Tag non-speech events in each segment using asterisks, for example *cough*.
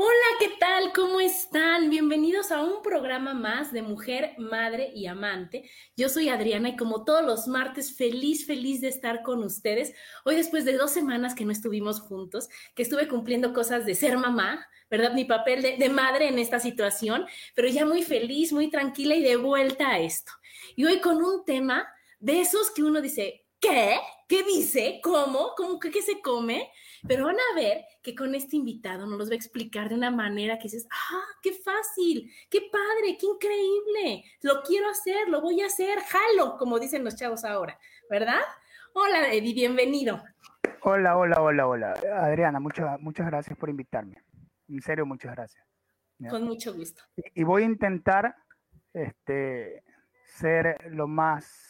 Hola, ¿qué tal? ¿Cómo están? Bienvenidos a un programa más de Mujer, Madre y Amante. Yo soy Adriana y como todos los martes, feliz, feliz de estar con ustedes. Hoy después de dos semanas que no estuvimos juntos, que estuve cumpliendo cosas de ser mamá, ¿verdad? Mi papel de, madre en esta situación, pero ya muy feliz, muy tranquila y de vuelta a esto. Y hoy con un tema de esos que uno dice, ¿qué? ¿Qué dice? ¿Cómo? ¿Cómo que qué se come? Pero van a ver que con este invitado nos los va a explicar de una manera que dices, ah, qué fácil, qué padre, qué increíble, lo quiero hacer, lo voy a hacer, jalo, como dicen los chavos ahora, ¿verdad? Hola, Eddie, bienvenido. Hola, hola, hola, hola. Adriana, muchas, muchas gracias por invitarme. En serio, muchas gracias. Con mucho gusto. Y, y voy a intentar este, ser lo más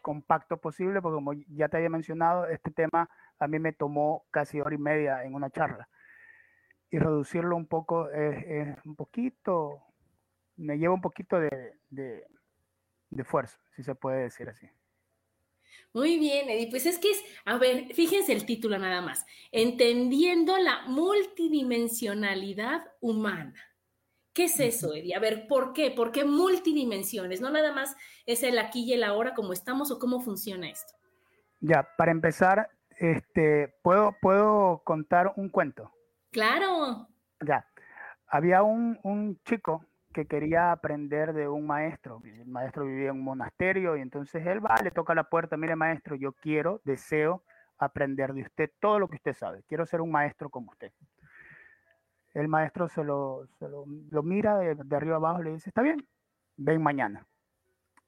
compacto posible, porque como ya te había mencionado, este tema a mí me tomó casi hora y media en una charla. Y reducirlo un poco un poquito, me lleva un poquito de, de, de esfuerzo, si se puede decir así. Muy bien, Eddie. Pues es que es, a ver, fíjense el título nada más. Entendiendo la multidimensionalidad humana. ¿Qué es eso, Eddie? A ver, ¿por qué? ¿Por qué multidimensiones? No nada más es el aquí y el ahora como estamos o cómo funciona esto. Ya, para empezar, este, ¿puedo, ¿puedo contar un cuento? Claro. Ya, había un, un chico que quería aprender de un maestro. El maestro vivía en un monasterio y entonces él va, le toca la puerta, mire maestro, yo quiero, deseo aprender de usted todo lo que usted sabe. Quiero ser un maestro como usted. El maestro se lo, se lo, lo mira de, de, arriba abajo le dice, está bien, ven mañana.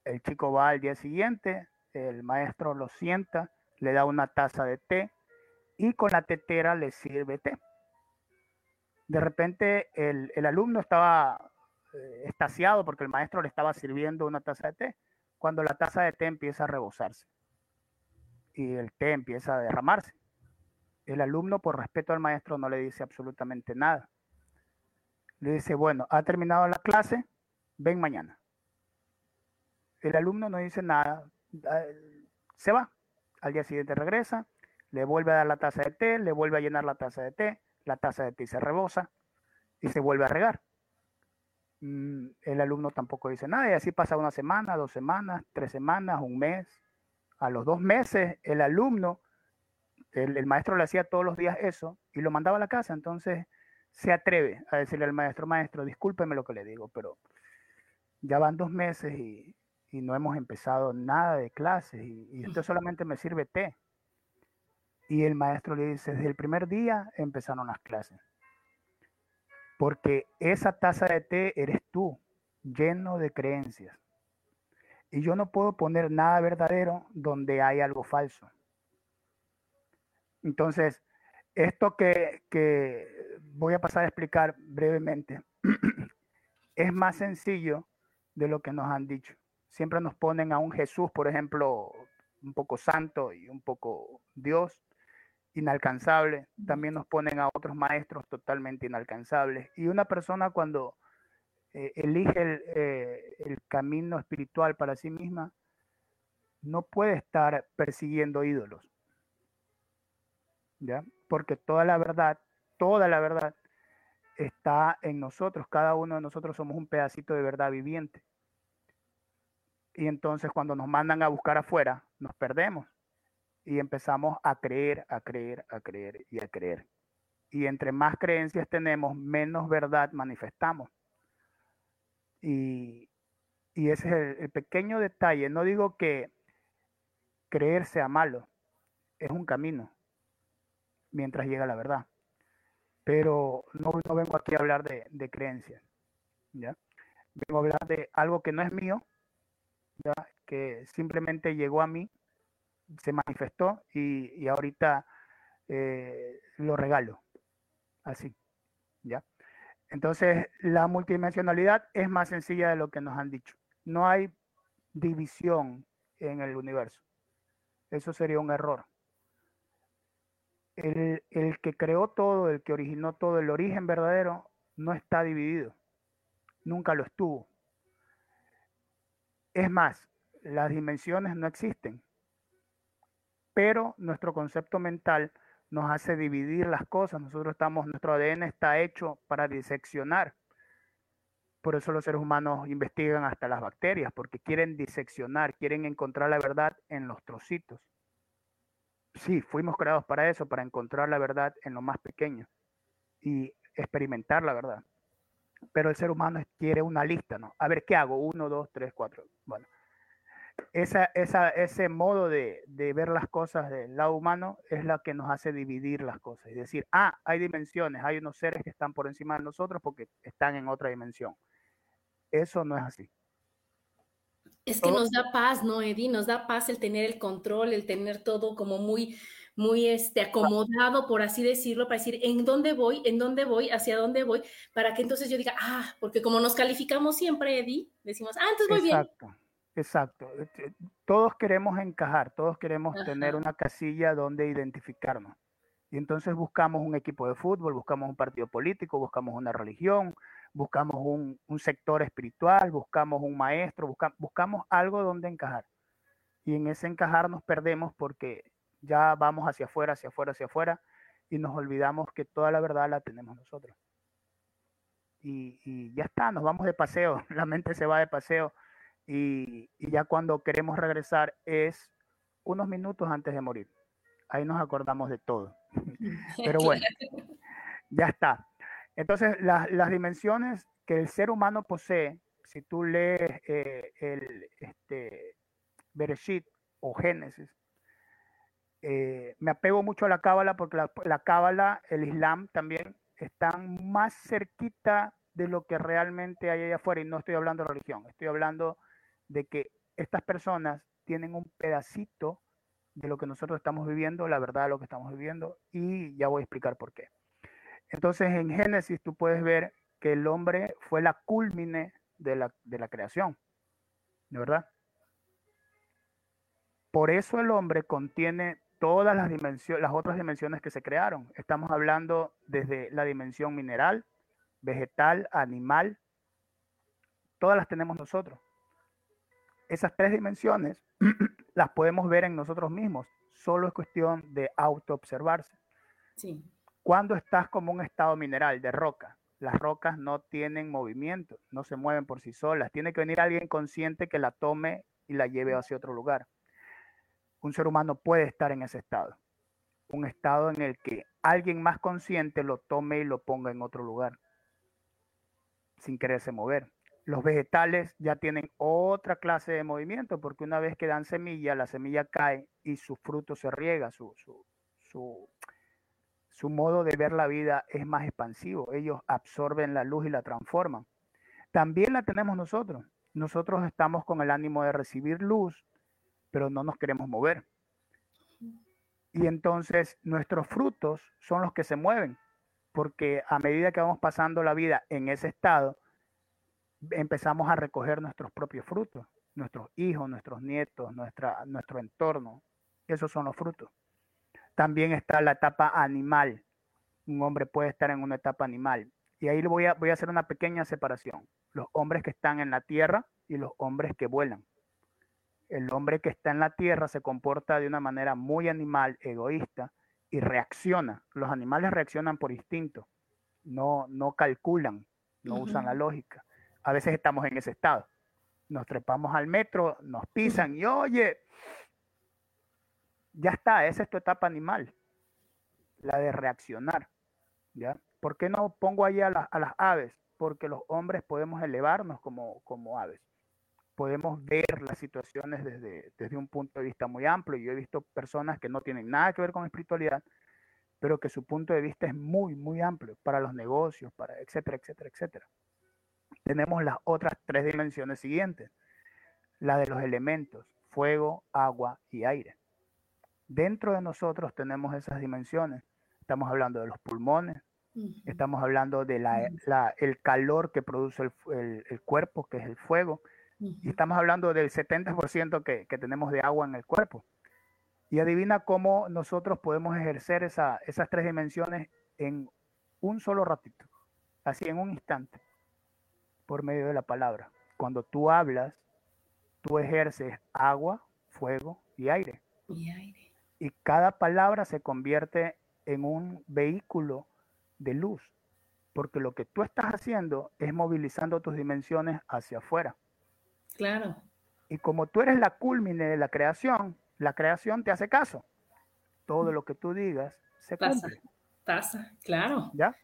El chico va al día siguiente, el maestro lo sienta, le da una taza de té y con la tetera le sirve té. De repente el, el alumno estaba eh, estaciado porque el maestro le estaba sirviendo una taza de té, cuando la taza de té empieza a rebosarse y el té empieza a derramarse. El alumno, por respeto al maestro, no le dice absolutamente nada. Le dice, bueno, ha terminado la clase, ven mañana. El alumno no dice nada, se va. Al día siguiente regresa, le vuelve a dar la taza de té, le vuelve a llenar la taza de té, la taza de té se rebosa y se vuelve a regar. Mm, el alumno tampoco dice nada y así pasa una semana, dos semanas, tres semanas, un mes. A los dos meses el alumno, el, el, maestro le hacía todos los días eso y lo mandaba a la casa, entonces se atreve a decirle al maestro, maestro, discúlpeme lo que le digo, pero ya van dos meses y, y no hemos empezado nada de clases y, y, esto solamente me sirve té. Y el maestro le dice, desde el primer día empezaron las clases. Porque esa taza de té eres tú, lleno de creencias. Y yo no puedo poner nada verdadero donde hay algo falso. Entonces, esto que, voy a pasar a explicar brevemente *clears throat* es más sencillo de lo que nos han dicho. siempre nos ponen a un Jesús, por ejemplo, un poco santo y un poco Dios, inalcanzable. También nos ponen a otros maestros totalmente inalcanzables. Y una persona cuando eh, elige eh, el, camino espiritual para sí misma, no puede estar persiguiendo ídolos. ¿Ya? Porque toda la verdad, toda la verdad está en nosotros. Cada uno de nosotros somos un pedacito de verdad viviente. Y entonces cuando nos mandan a buscar afuera, nos perdemos y empezamos a creer, a creer, a creer y a creer. Y entre más creencias tenemos, menos verdad manifestamos. Y, ese es el, pequeño detalle. No digo que creer sea malo, es un camino mientras llega la verdad. Pero no, vengo aquí a hablar de, creencias. ¿ya? Vengo a hablar de algo que no es mío, que simplemente llegó a mí, se manifestó y, ahorita eh, lo regalo. Así, ¿ya? Entonces, la multidimensionalidad es más sencilla de lo que nos han dicho. No hay división en el universo. Eso sería un error. El, que creó todo, el que originó todo, el origen verdadero, no está dividido. Nunca lo estuvo. Es más, las dimensiones no existen, pero nuestro concepto mental nos hace dividir las cosas. Nosotros estamos, nuestro ADN está hecho para diseccionar. Por eso los seres humanos investigan hasta las bacterias, porque quieren diseccionar, quieren encontrar la verdad en los trocitos. Sí, fuimos creados para eso, para encontrar la verdad en lo más pequeño y experimentar la verdad pero el ser humano quiere una lista, ¿no? A ver, ¿qué hago? Uno, dos, tres, cuatro. Bueno, esa, esa, ese modo de, ver las cosas del lado humano es la que nos hace dividir las cosas. Es decir, ah, hay dimensiones, hay unos seres que están por encima de nosotros porque están en otra dimensión. Eso no es así. Es que nos da paz, ¿no, Eddie? Nos da paz el tener el control, el tener todo como muy muy este, acomodado, por así decirlo, para decir en dónde voy, en dónde voy, hacia dónde voy, para que entonces yo diga, ah, porque como nos calificamos siempre, Eddie, decimos, ah, entonces voy exacto, bien. Exacto, este, todos queremos encajar, todos queremos tener una casilla donde identificarnos. Y entonces buscamos un equipo de fútbol, buscamos un partido político, buscamos una religión, buscamos un, un sector espiritual, buscamos un maestro, buscamos algo donde encajar. Y en ese encajar nos perdemos porque ya vamos hacia afuera, hacia afuera, hacia afuera, y nos olvidamos que toda la verdad la tenemos nosotros. Y, ya está, nos vamos de paseo, *laughs* la mente se va de paseo, y, ya cuando queremos regresar es unos minutos antes de morir. Ahí nos acordamos de todo. *laughs* Pero *laughs* bueno, ya está. Entonces, las dimensiones que el ser humano posee, si tú lees eh, el este, Bereshit o Génesis, eh, me apego mucho a la cábala porque la, cábala, el islam también están más cerquita de lo que realmente hay allá afuera y no estoy hablando de religión, estoy hablando de que estas personas tienen un pedacito de lo que nosotros estamos viviendo, la verdad de lo que estamos viviendo y ya voy a explicar por qué. Entonces en Génesis tú puedes ver que el hombre fue la culmine de la, de la creación, ¿de verdad? Por eso el hombre contiene todas las dimensiones, las otras dimensiones que se crearon. Estamos hablando desde la dimensión mineral, vegetal, animal, todas las tenemos nosotros. Esas tres dimensiones *clears throat* las podemos ver en nosotros mismos, solo es cuestión de autoobservarse. Sí. Cuando estás como un estado mineral de roca, las rocas no tienen movimiento, no se mueven por sí solas, tiene que venir alguien consciente que la tome y la lleve hacia otro lugar un ser humano puede estar en ese estado. Un estado en el que alguien más consciente lo tome y lo ponga en otro lugar, sin quererse mover. Los vegetales ya tienen otra clase de movimiento, porque una vez que dan semilla, la semilla cae y su fruto se riega, su, su, su modo de ver la vida es más expansivo. Ellos absorben la luz y la transforman. También la tenemos nosotros. Nosotros estamos con el ánimo de recibir luz pero no nos queremos mover. Y entonces nuestros frutos son los que se mueven, porque a medida que vamos pasando la vida en ese estado, empezamos a recoger nuestros propios frutos. nuestros hijos, nuestros nietos, nuestra, nuestro entorno. Esos son los frutos. También está la etapa animal. Un hombre puede estar en una etapa animal. Y ahí voy a, voy a hacer una pequeña separación. Los hombres que están en la tierra y los hombres que vuelan. El hombre que está en la tierra se comporta de una manera muy animal, egoísta, y reacciona. Los animales reaccionan por instinto, no, no calculan, no usan la lógica. A veces estamos en ese estado. Nos trepamos al metro, nos pisan y oye, ya está, esa es tu etapa animal, la de reaccionar. ¿ya? ¿Por qué no pongo ahí a, las aves? Porque los hombres podemos elevarnos como, como aves. Podemos ver las situaciones desde, desde un punto de vista muy amplio. Yo he visto personas que no tienen nada que ver con espiritualidad, pero que su punto de vista es muy, muy amplio para los negocios, para etcétera, etcétera, etcétera. Tenemos las otras tres dimensiones siguientes, la de los elementos, fuego, agua y aire. Dentro de nosotros tenemos esas dimensiones. Estamos hablando de los pulmones, estamos hablando de la, el calor que produce el, el, cuerpo, que es el fuego, y estamos hablando del 70% que, que tenemos de agua en el cuerpo. Y adivina cómo nosotros podemos ejercer esa, esas tres dimensiones en un solo ratito, así en un instante, por medio de la palabra. Cuando tú hablas, tú ejerces agua, fuego y aire. Y aire. Y cada palabra se convierte en un vehículo de luz, porque lo que tú estás haciendo es movilizando tus dimensiones hacia afuera. Claro. Y como tú eres la culmine de la creación, la creación te hace caso. Todo lo que tú digas se cumple. Pasa, claro. ¿Ya?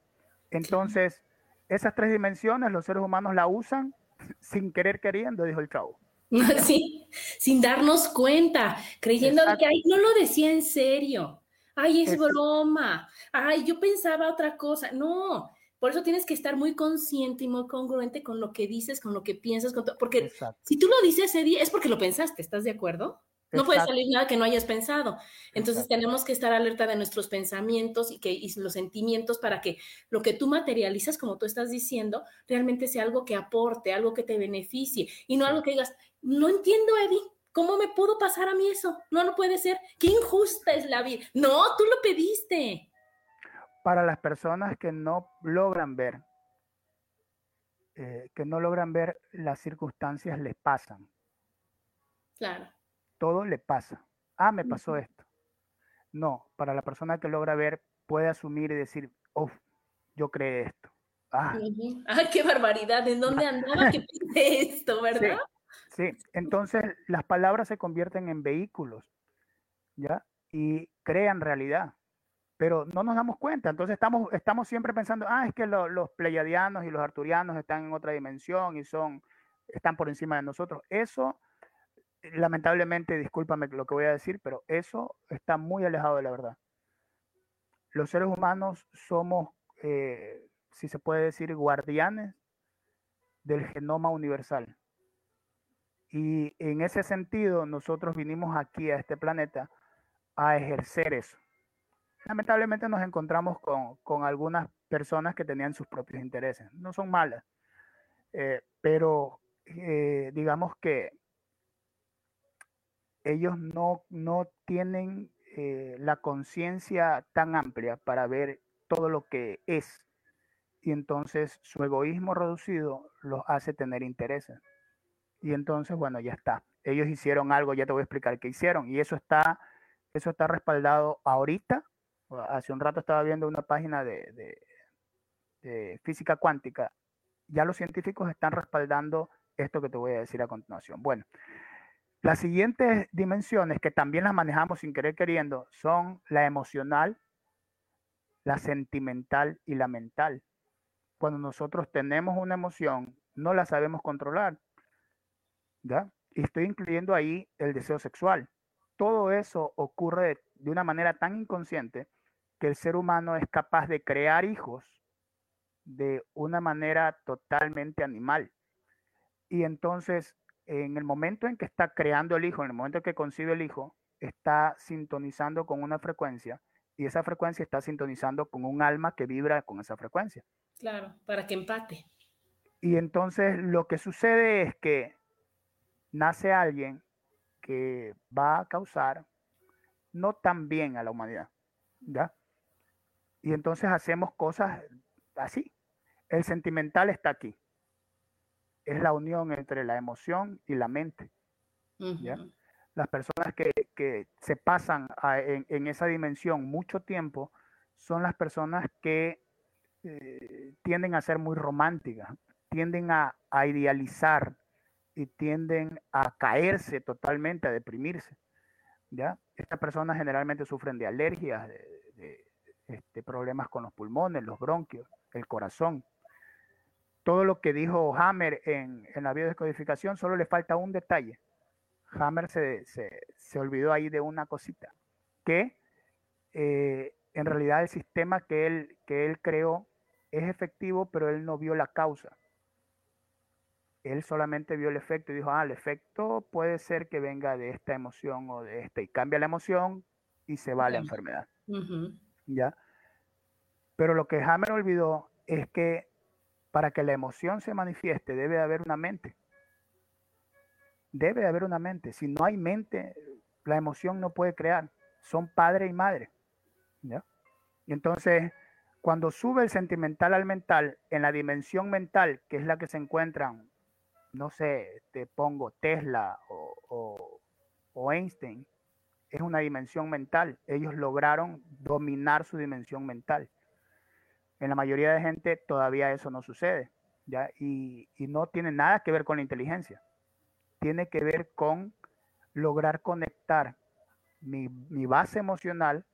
Entonces, esas tres dimensiones los seres humanos la usan *laughs* sin querer queriendo, dijo el chavo. *laughs* Sí, sin darnos cuenta, creyendo que ay, no lo decía en serio. Ay, es broma. Ay, yo pensaba otra cosa. No, por eso tienes que estar muy consciente y muy congruente con lo que dices, con lo que piensas, porque si tú lo dices ese día es porque lo pensaste, ¿estás de acuerdo? No puede salir nada que no hayas pensado. Entonces tenemos que estar alerta de nuestros pensamientos y, que, y los sentimientos para que lo que tú materializas, como tú estás diciendo, realmente sea algo que aporte, algo que te beneficie y no algo que digas, no entiendo, Eddie, ¿cómo me pudo pasar a mí eso? No, no puede ser. Qué injusta es la vida. No, tú lo pediste. Para las personas que no logran ver, eh, que no logran ver las circunstancias les pasan. Claro todo le pasa. Ah, me pasó esto. No, para la persona que logra ver, puede asumir y decir, oh, yo creé esto. Ah. qué barbaridad! ¿En dónde andaba que *laughs* pide esto, verdad? Sí, entonces las palabras se convierten en vehículos, ¿ya? Y crean realidad, pero no nos damos cuenta. Entonces estamos, estamos siempre pensando, ah, es que los pleiadianos y los arturianos están en otra dimensión y son, están por encima de nosotros. Eso lamentablemente, discúlpame lo que voy a decir, pero eso está muy alejado de la verdad. Los seres humanos somos, eh, si se puede decir, guardianes del genoma universal. Y en ese sentido, nosotros vinimos aquí a este planeta a ejercer eso. Lamentablemente nos encontramos con, algunas personas que tenían sus propios intereses. No son malas, eh, pero eh, digamos que ellos no, no tienen eh, la conciencia tan amplia para ver todo lo que es. Y entonces su egoísmo reducido los hace tener intereses. Y entonces, bueno, ya está. Ellos hicieron algo, ya te voy a explicar qué hicieron. Y eso está, eso está respaldado ahorita. Hace un rato estaba viendo una página de, de física cuántica. Ya los científicos están respaldando esto que te voy a decir a continuación. Bueno, las siguientes dimensiones que también las manejamos sin querer queriendo son la emocional, la sentimental y la mental. Cuando nosotros tenemos una emoción, no la sabemos controlar. ¿Ya? Y estoy incluyendo ahí el deseo sexual. Todo eso ocurre de una manera tan inconsciente que el ser humano es capaz de crear hijos de una manera totalmente animal. Y entonces en el momento en que está creando el hijo, en el momento en que concibe el hijo, está sintonizando con una frecuencia y esa frecuencia está sintonizando con un alma que vibra con esa frecuencia. Claro, para que empate. Y entonces lo que sucede es que nace alguien que va a causar no tan bien a la humanidad, ¿ya? Y entonces hacemos cosas así. El sentimental está aquí. Es la unión entre la emoción y la mente. ¿ya? Las personas que, se pasan en, esa dimensión mucho tiempo son las personas que eh, tienden a ser muy románticas, tienden a, idealizar y tienden a caerse totalmente, a deprimirse. ¿ya? Estas personas generalmente sufren de alergias, de, este, problemas con los pulmones, los bronquios, el corazón. Todo lo que dijo Hammer en, la biodescodificación, solo le falta un detalle. Hammer se, olvidó ahí de una cosita, que eh, en realidad el sistema que él, que él creó es efectivo, pero él no vio la causa. Él solamente vio el efecto y dijo, ah, el efecto puede ser que venga de esta emoción o de esta, y cambia la emoción y se va la enfermedad. ¿Ya? Pero lo que Hammer olvidó es que para que la emoción se manifieste debe de haber una mente. Debe de haber una mente. Si no hay mente, la emoción no puede crear. Son padre y madre. ¿ya? Y entonces, cuando sube el sentimental al mental, en la dimensión mental, que es la que se encuentran, no sé, te pongo Tesla o, o Einstein, es una dimensión mental. Ellos lograron dominar su dimensión mental. En la mayoría de gente todavía eso no sucede, ¿ya? Y, no tiene nada que ver con la inteligencia. Tiene que ver con lograr conectar mi, mi base emocional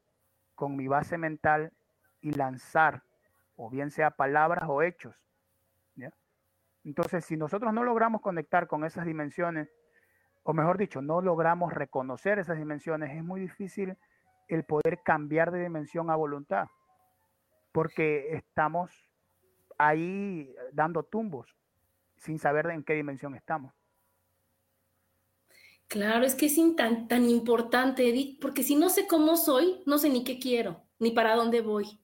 con mi base mental y lanzar, o bien sea palabras o hechos. Entonces, si nosotros no logramos conectar con esas dimensiones, o mejor dicho, no logramos reconocer esas dimensiones, es muy difícil el poder cambiar de dimensión a voluntad, porque estamos ahí dando tumbos sin saber en qué dimensión estamos. Claro, es que es tan, tan importante, Edith, porque si no sé cómo soy, no sé ni qué quiero, ni para dónde voy.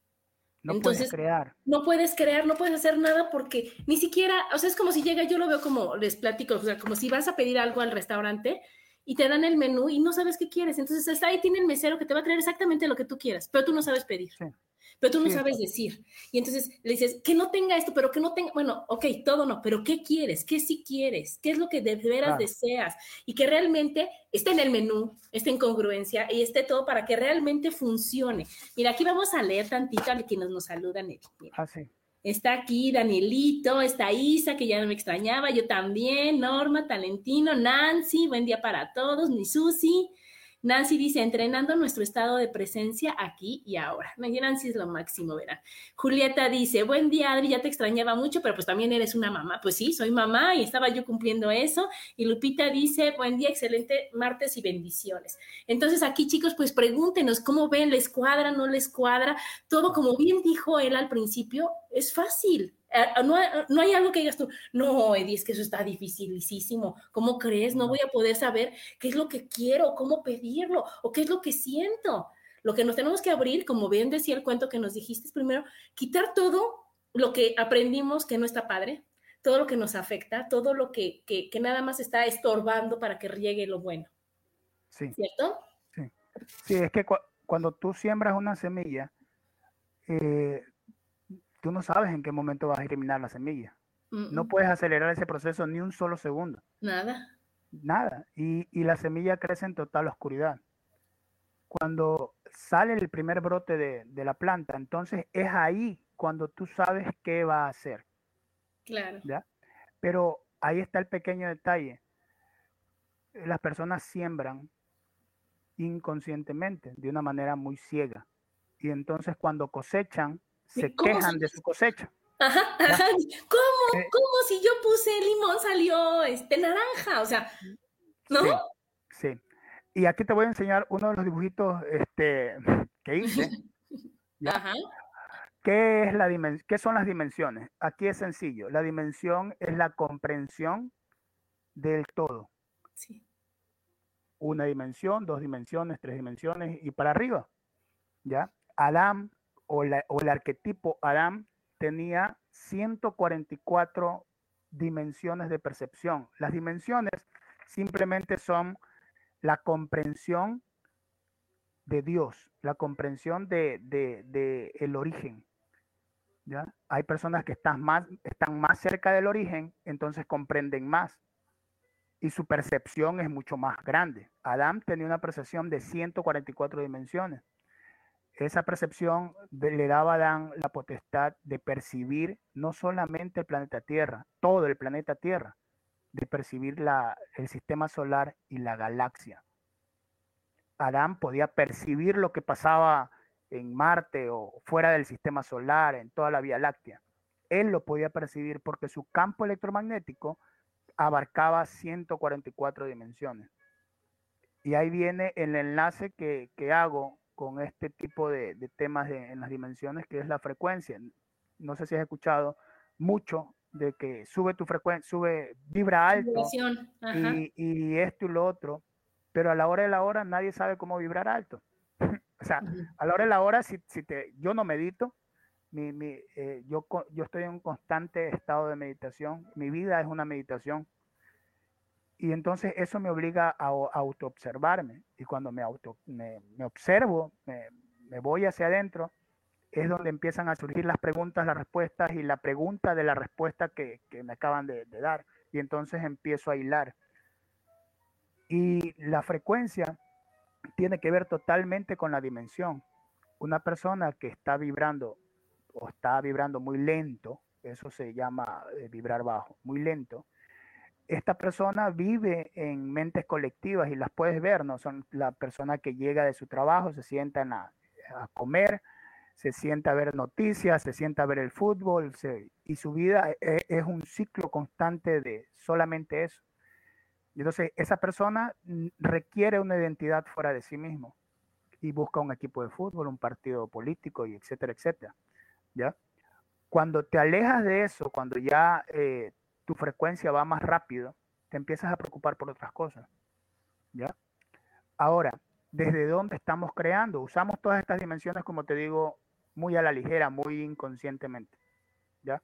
No Entonces, puedes crear. No puedes crear, no puedes hacer nada porque ni siquiera, o sea, es como si llega, yo lo veo como, les platico, o sea, como si vas a pedir algo al restaurante y te dan el menú y no sabes qué quieres. Entonces está ahí, tiene el mesero que te va a traer exactamente lo que tú quieras, pero tú no sabes pedir. Sí pero tú no sabes decir. Y entonces le dices, que no tenga esto, pero que no tenga, bueno, ok, todo no, pero ¿qué quieres? ¿Qué sí quieres? ¿Qué es lo que de veras deseas? Y que realmente esté en el menú, esté en congruencia y esté todo para que realmente funcione. Mira, aquí vamos a leer tantito a quienes nos saludan. Ah, sí. Está aquí Danielito, está Isa, que ya no me extrañaba, yo también, Norma, Talentino, Nancy, buen día para todos, mi Susi, Nancy dice, entrenando nuestro estado de presencia aquí y ahora. Nancy es lo máximo, verán. Julieta dice, buen día, Adri, ya te extrañaba mucho, pero pues también eres una mamá. Pues sí, soy mamá y estaba yo cumpliendo eso. Y Lupita dice, buen día, excelente martes y bendiciones. Entonces aquí, chicos, pues pregúntenos cómo ven, les cuadra, no les cuadra. Todo, como bien dijo él al principio, es fácil no, no, hay algo que digas tú, no, Eddie, es que eso está dificilísimo. ¿Cómo crees? No voy a poder saber qué es lo que quiero, cómo pedirlo o qué es lo que siento. Lo que nos tenemos que abrir, como bien decía el cuento que nos dijiste, es primero quitar todo lo que aprendimos que no está padre, todo lo que nos afecta, todo lo que, que, que nada más está estorbando para que riegue lo bueno. Sí. ¿Cierto? Sí. Sí, es que cuando tú siembras una semilla, eh, tú no sabes en qué momento vas a germinar la semilla. No puedes acelerar ese proceso ni un solo segundo. Nada. Nada. Y, la semilla crece en total oscuridad. Cuando sale el primer brote de, la planta, entonces es ahí cuando tú sabes qué va a hacer. Claro. ¿ya? Pero ahí está el pequeño detalle. Las personas siembran inconscientemente, de una manera muy ciega. Y entonces cuando cosechan, se quejan de su cosecha. Ajá, ajá. ¿Cómo? Eh, ¿Cómo si yo puse limón salió este naranja? O sea, ¿no? Sí, Y aquí te voy a enseñar uno de los dibujitos este, que hice. *laughs* Ajá. ¿Qué, es la ¿Qué son las dimensiones? Aquí es sencillo. La dimensión es la comprensión del todo. Sí. Una dimensión, dos dimensiones, tres dimensiones y para arriba. ¿Ya? Adam o, el arquetipo Adam tenía 144 dimensiones de percepción. Las dimensiones simplemente son la comprensión de Dios, la comprensión de, de, el origen. ¿ya? Hay personas que están más, están más cerca del origen, entonces comprenden más. Y su percepción es mucho más grande. Adán tenía una percepción de 144 dimensiones. Esa percepción le daba a Adán la potestad de percibir no solamente el planeta Tierra, todo el planeta Tierra, de percibir la, el sistema solar y la galaxia. Adán podía percibir lo que pasaba en Marte o fuera del sistema solar, en toda la Vía Láctea. Él lo podía percibir porque su campo electromagnético abarcaba 144 dimensiones. Y ahí viene el enlace que, hago con este tipo de, temas en las dimensiones, que es la frecuencia. No sé si has escuchado mucho de que sube tu frecuencia, sube, vibra alto y, y, esto y lo otro pero a la hora de la hora nadie sabe cómo vibrar alto. *laughs* o sea, a la hora de la hora, si, si te, yo no medito, mi, mi, eh, yo, yo estoy en un constante estado de meditación, mi vida es una meditación. Y entonces eso me obliga a, a autoobservarme. Y cuando me, auto, me, observo, me, voy hacia adentro, es donde empiezan a surgir las preguntas, las respuestas y la pregunta de la respuesta que, me acaban de, de dar. Y entonces empiezo a hilar. Y la frecuencia tiene que ver totalmente con la dimensión. Una persona que está vibrando o está vibrando muy lento, eso se llama eh, vibrar bajo, muy lento. Esta persona vive en mentes colectivas y las puedes ver, ¿no? Son la persona que llega de su trabajo, se sienta a, comer, se sienta a ver noticias, se sienta a ver el fútbol, y su vida es, es un ciclo constante de solamente eso. Entonces, esa persona requiere una identidad fuera de sí mismo y busca un equipo de fútbol, un partido político, y etcétera, etcétera. ¿Ya? Cuando te alejas de eso, cuando ya eh, tu frecuencia va más rápido, te empiezas a preocupar por otras cosas. ¿Ya? Ahora, ¿desde dónde estamos creando? Usamos todas estas dimensiones, como te digo, muy a la ligera, muy inconscientemente. ¿Ya?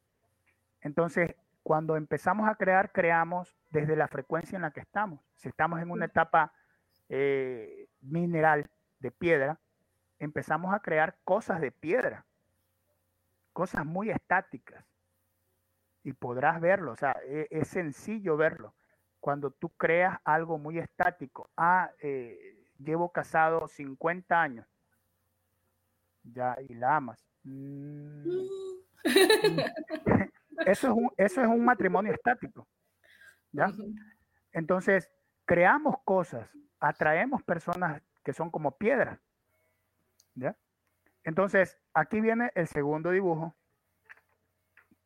Entonces, cuando empezamos a crear, creamos desde la frecuencia en la que estamos. Si estamos en una etapa eh, mineral de piedra, empezamos a crear cosas de piedra, cosas muy estáticas. Y podrás verlo, o sea, e, es, sencillo verlo. Cuando tú creas algo muy estático, ah, eh, llevo casado 50 años, ya, y la amas. Mm. *laughs* Eso es un, eso es un matrimonio estático. ¿ya? Entonces, creamos cosas, atraemos personas que son como piedras. ¿ya? Entonces, aquí viene el segundo dibujo,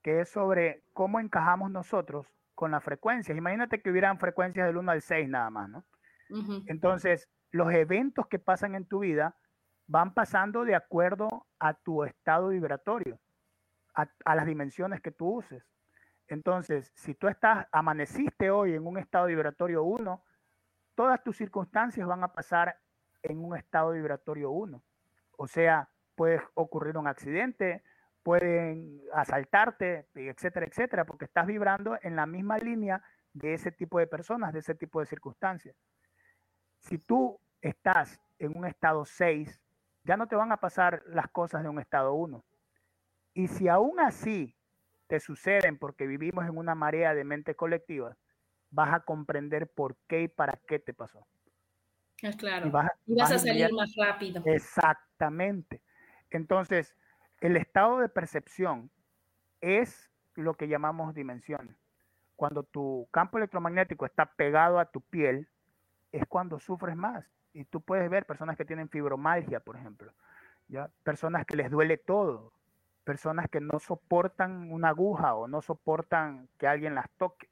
que es sobre cómo encajamos nosotros con las frecuencias. Imagínate que hubieran frecuencias del 1 al 6 nada más, ¿no? Entonces, los eventos que pasan en tu vida van pasando de acuerdo a tu estado vibratorio a, las dimensiones que tú uses. Entonces, si tú estás, amaneciste hoy en un estado vibratorio 1, todas tus circunstancias van a pasar en un estado vibratorio 1. O sea, puede ocurrir un accidente, pueden asaltarte, etcétera, etcétera, porque estás vibrando en la misma línea de ese tipo de personas, de ese tipo de circunstancias. Si tú estás en un estado 6, ya no te van a pasar las cosas de un estado 1. Y si aún así te suceden porque vivimos en una marea de mente colectiva, vas a comprender por qué y para qué te pasó. Claro. Y vas, a, salir más rápido. Exactamente. Entonces, el estado de percepción es lo que llamamos dimensión. Cuando tu campo electromagnético está pegado a tu piel, es cuando sufres más. Y tú puedes ver personas que tienen fibromalgia, por ejemplo, ¿ya? personas que les duele todo, personas que no soportan una aguja o no soportan que alguien las toque.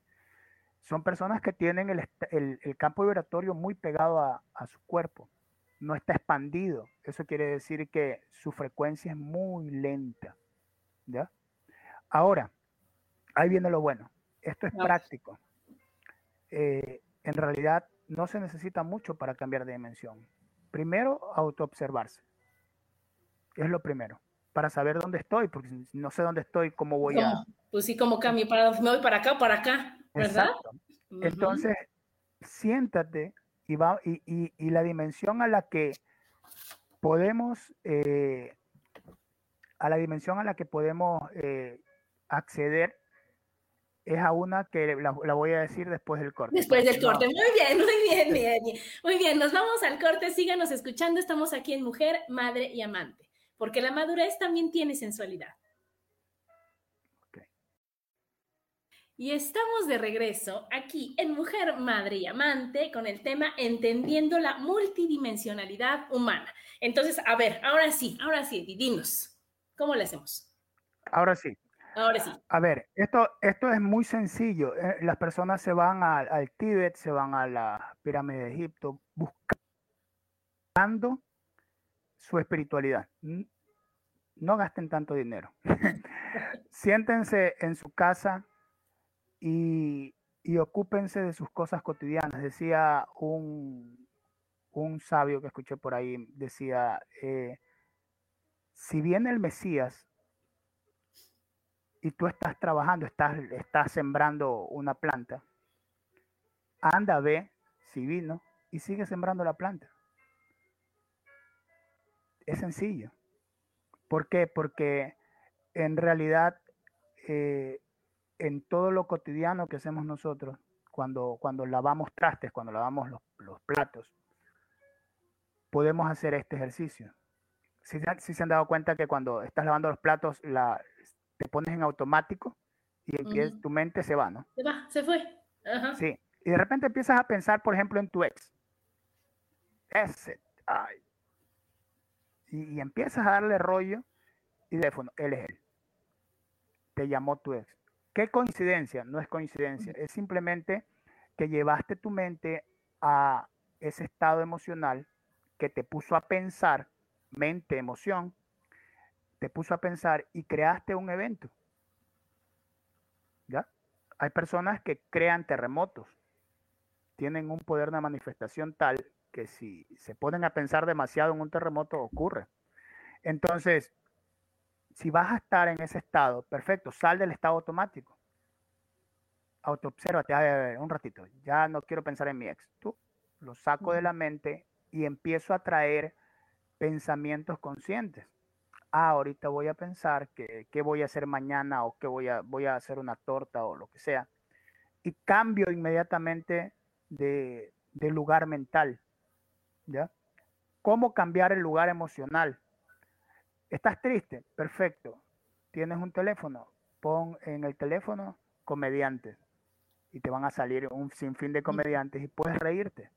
Son personas que tienen el, campo vibratorio muy pegado a, su cuerpo, no está expandido. Eso quiere decir que su frecuencia es muy lenta. ¿ya? Ahora, ahí viene lo bueno. Esto es práctico. Eh, en realidad no se necesita mucho para cambiar de dimensión. Primero, autoobservarse. Es lo primero para saber dónde estoy, porque no sé dónde estoy, cómo voy a... Pues sí, como cambio, para, me voy para acá para acá, ¿verdad? Entonces, siéntate y, va, y, la dimensión a la que podemos, eh, a la dimensión a la que podemos eh, acceder es a una que la, voy a decir después del corte. Después del corte. Muy bien, muy bien, muy bien. Muy bien, nos vamos al corte. Síganos escuchando. Estamos aquí en Mujer, Madre y Amante. Porque la madurez también tiene sensualidad. Y estamos de regreso aquí en Mujer, Madre y Amante con el tema Entendiendo la multidimensionalidad humana. Entonces, a ver, ahora sí, ahora sí, dinos, ¿cómo le hacemos? Ahora sí. Ahora sí. A ver, esto, esto es muy sencillo. Eh, las personas se van al Tíbet, se van a la pirámide de Egipto, buscando su espiritualidad. No gasten tanto dinero. *laughs* Siéntense en su casa y, y, ocúpense de sus cosas cotidianas. Decía un, un sabio que escuché por ahí, decía, eh, si viene el Mesías y tú estás trabajando, estás, estás sembrando una planta, anda, ve si vino y sigue sembrando la planta. Es sencillo. ¿Por qué? Porque en realidad eh, en todo lo cotidiano que hacemos nosotros, cuando, cuando lavamos trastes, cuando lavamos los, los platos, podemos hacer este ejercicio. Si, si, se han dado cuenta que cuando estás lavando los platos, la, te pones en automático y tu mente se va, ¿no? Se va, se fue. Sí. Y de repente empiezas a pensar, por ejemplo, en tu ex. Ese, ay. Y, y empiezas a darle rollo y teléfono, él es él. Te llamó tu ex. ¿Qué coincidencia? No es coincidencia, es simplemente que llevaste tu mente a ese estado emocional que te puso a pensar, mente, emoción, te puso a pensar y creaste un evento. ¿Ya? Hay personas que crean terremotos, tienen un poder de manifestación tal que si se ponen a pensar demasiado en un terremoto ocurre. Entonces, si vas a estar en ese estado, perfecto, sal del estado automático. Autoobsérvate, a ver, un ratito, ya no quiero pensar en mi ex. Tú lo saco de la mente y empiezo a traer pensamientos conscientes. Ah, ahorita voy a pensar que qué voy a hacer mañana o que voy a, voy a hacer una torta o lo que sea. Y cambio inmediatamente de, de lugar mental. ¿Ya? ¿Cómo cambiar el lugar emocional? ¿Estás triste? Perfecto. ¿Tienes un teléfono? Pon en el teléfono comediantes y te van a salir un sinfín de comediantes y puedes reírte.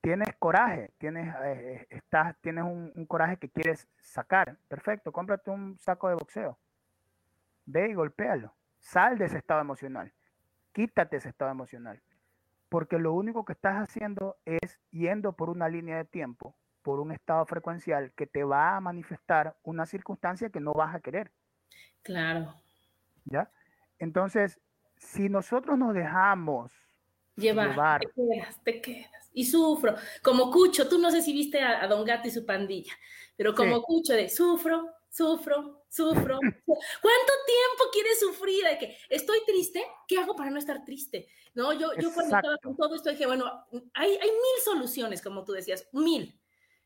Tienes coraje, tienes, eh, estás, tienes un, coraje que quieres sacar. Perfecto, cómprate un saco de boxeo. Ve y golpéalo. Sal de ese estado emocional. Quítate ese estado emocional. Porque lo único que estás haciendo es yendo por una línea de tiempo por un estado frecuencial que te va a manifestar una circunstancia que no vas a querer. Claro. ¿Ya? Entonces, si nosotros nos dejamos llevar, te quedas, te quedas. Y sufro. Como Cucho, tú no sé si viste a, Don Gato y su pandilla, pero como Cucho de sufro, sufro, sufro. *laughs* ¿Cuánto tiempo quieres sufrir? De que estoy triste, ¿qué hago para no estar triste? No, yo, yo cuando estaba con todo esto dije, bueno, hay, hay mil soluciones, como tú decías, mil.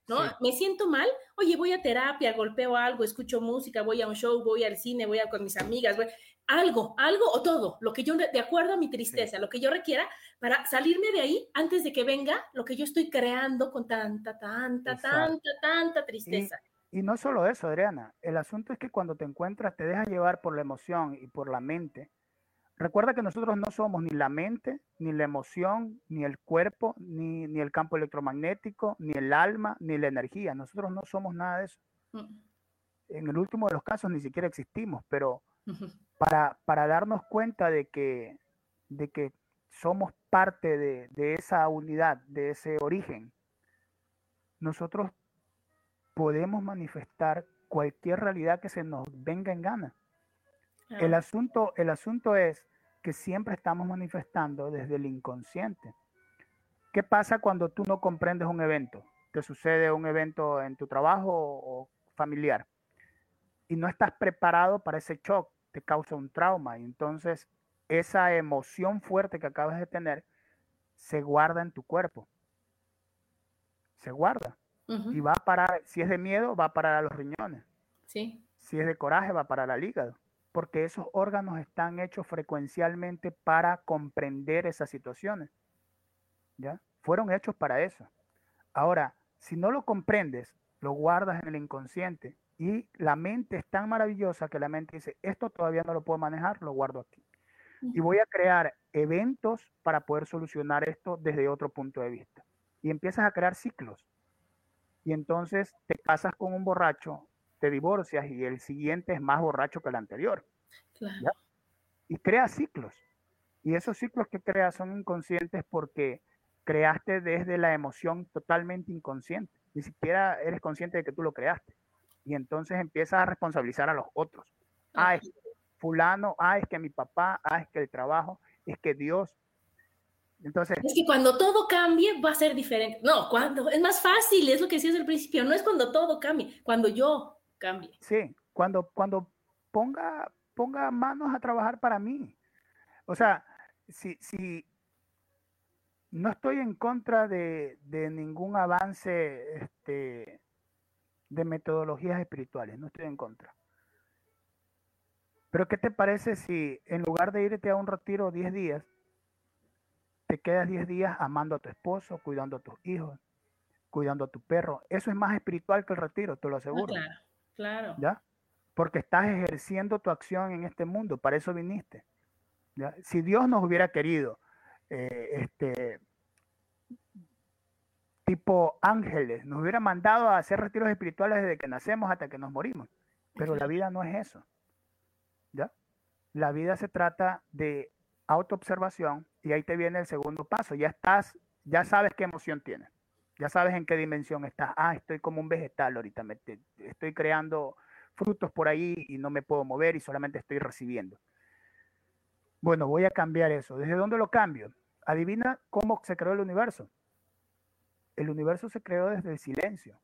¿No? Me siento mal, oye, voy a terapia, golpeo algo, escucho música, voy a un show, voy al cine, voy a con mis amigas, voy, algo, algo o todo, lo que yo, de acuerdo a mi tristeza, lo que yo requiera para salirme de ahí antes de que venga lo que yo estoy creando con tanta, tanta, tanta, tanta tristeza. Y, y no solo eso, Adriana, el asunto es que cuando te encuentras te dejas llevar por la emoción y por la mente Recuerda que nosotros no somos ni la mente, ni la emoción, ni el cuerpo, ni, el campo electromagnético, ni el alma, ni la energía. Nosotros no somos nada de eso. Mm. En el último de los casos ni siquiera existimos, pero para, para darnos cuenta de que, de que somos parte de, de esa unidad, de ese origen, nosotros podemos manifestar cualquier realidad que se nos venga en gana. El, asunto, el asunto es que siempre estamos manifestando desde el inconsciente. ¿Qué pasa cuando tú no comprendes un evento? Te sucede un evento en tu trabajo o familiar y no estás preparado para ese shock, te causa un trauma y entonces esa emoción fuerte que acabas de tener se guarda en tu cuerpo. Se guarda. Y va a parar, si es de miedo, va a parar a los riñones. Sí. Si es de coraje, va a parar al hígado. Porque esos órganos están hechos frecuencialmente para comprender esas situaciones. ¿Ya? Fueron hechos para eso. Ahora, si no lo comprendes, lo guardas en el inconsciente y la mente es tan maravillosa que la mente dice, esto todavía no lo puedo manejar, lo guardo aquí. Y voy a crear eventos para poder solucionar esto desde otro punto de vista. Y empiezas a crear ciclos. Y entonces te casas con un borracho, te divorcias y el siguiente es más borracho que el anterior. Y creas ciclos. Y esos ciclos que creas son inconscientes porque creaste desde la emoción totalmente inconsciente. Ni siquiera eres consciente de que tú lo creaste. Y entonces empiezas a responsabilizar a los otros. Ah, es fulano, ah, es que mi papá, ah, es que el trabajo, es que Dios. Entonces. Es que cuando todo cambie va a ser diferente. No, cuando es más fácil, es lo que decías al principio. No es cuando todo cambie, cuando yo cambie. Sí, cuando, cuando ponga, ponga manos a trabajar para mí. O sea, si, si no estoy en contra de, de ningún avance este, de metodologías espirituales, no estoy en contra. Pero ¿qué te parece si en lugar de irte a un retiro 10 días, te quedas 10 días amando a tu esposo, cuidando a tus hijos, cuidando a tu perro? Eso es más espiritual que el retiro, te lo ah, aseguro. claro, claro. ¿Ya? Porque estás ejerciendo tu acción en este mundo, para eso viniste. Si Dios nos hubiera querido, eh, este, tipo ángeles, nos hubiera mandado a hacer retiros espirituales desde que nacemos hasta que nos morimos. Pero la vida no es eso. ¿Ya? La vida se trata de autoobservación y ahí te viene el segundo paso. Ya estás, ya sabes qué emoción tienes. Ya sabes en qué dimensión estás. Ah, estoy como un vegetal ahorita. Me, estoy creando frutos por ahí y no me puedo mover y solamente estoy recibiendo. Bueno, voy a cambiar eso. ¿Desde dónde lo cambio? Adivina cómo se creó el universo el universo se creó desde el silencio.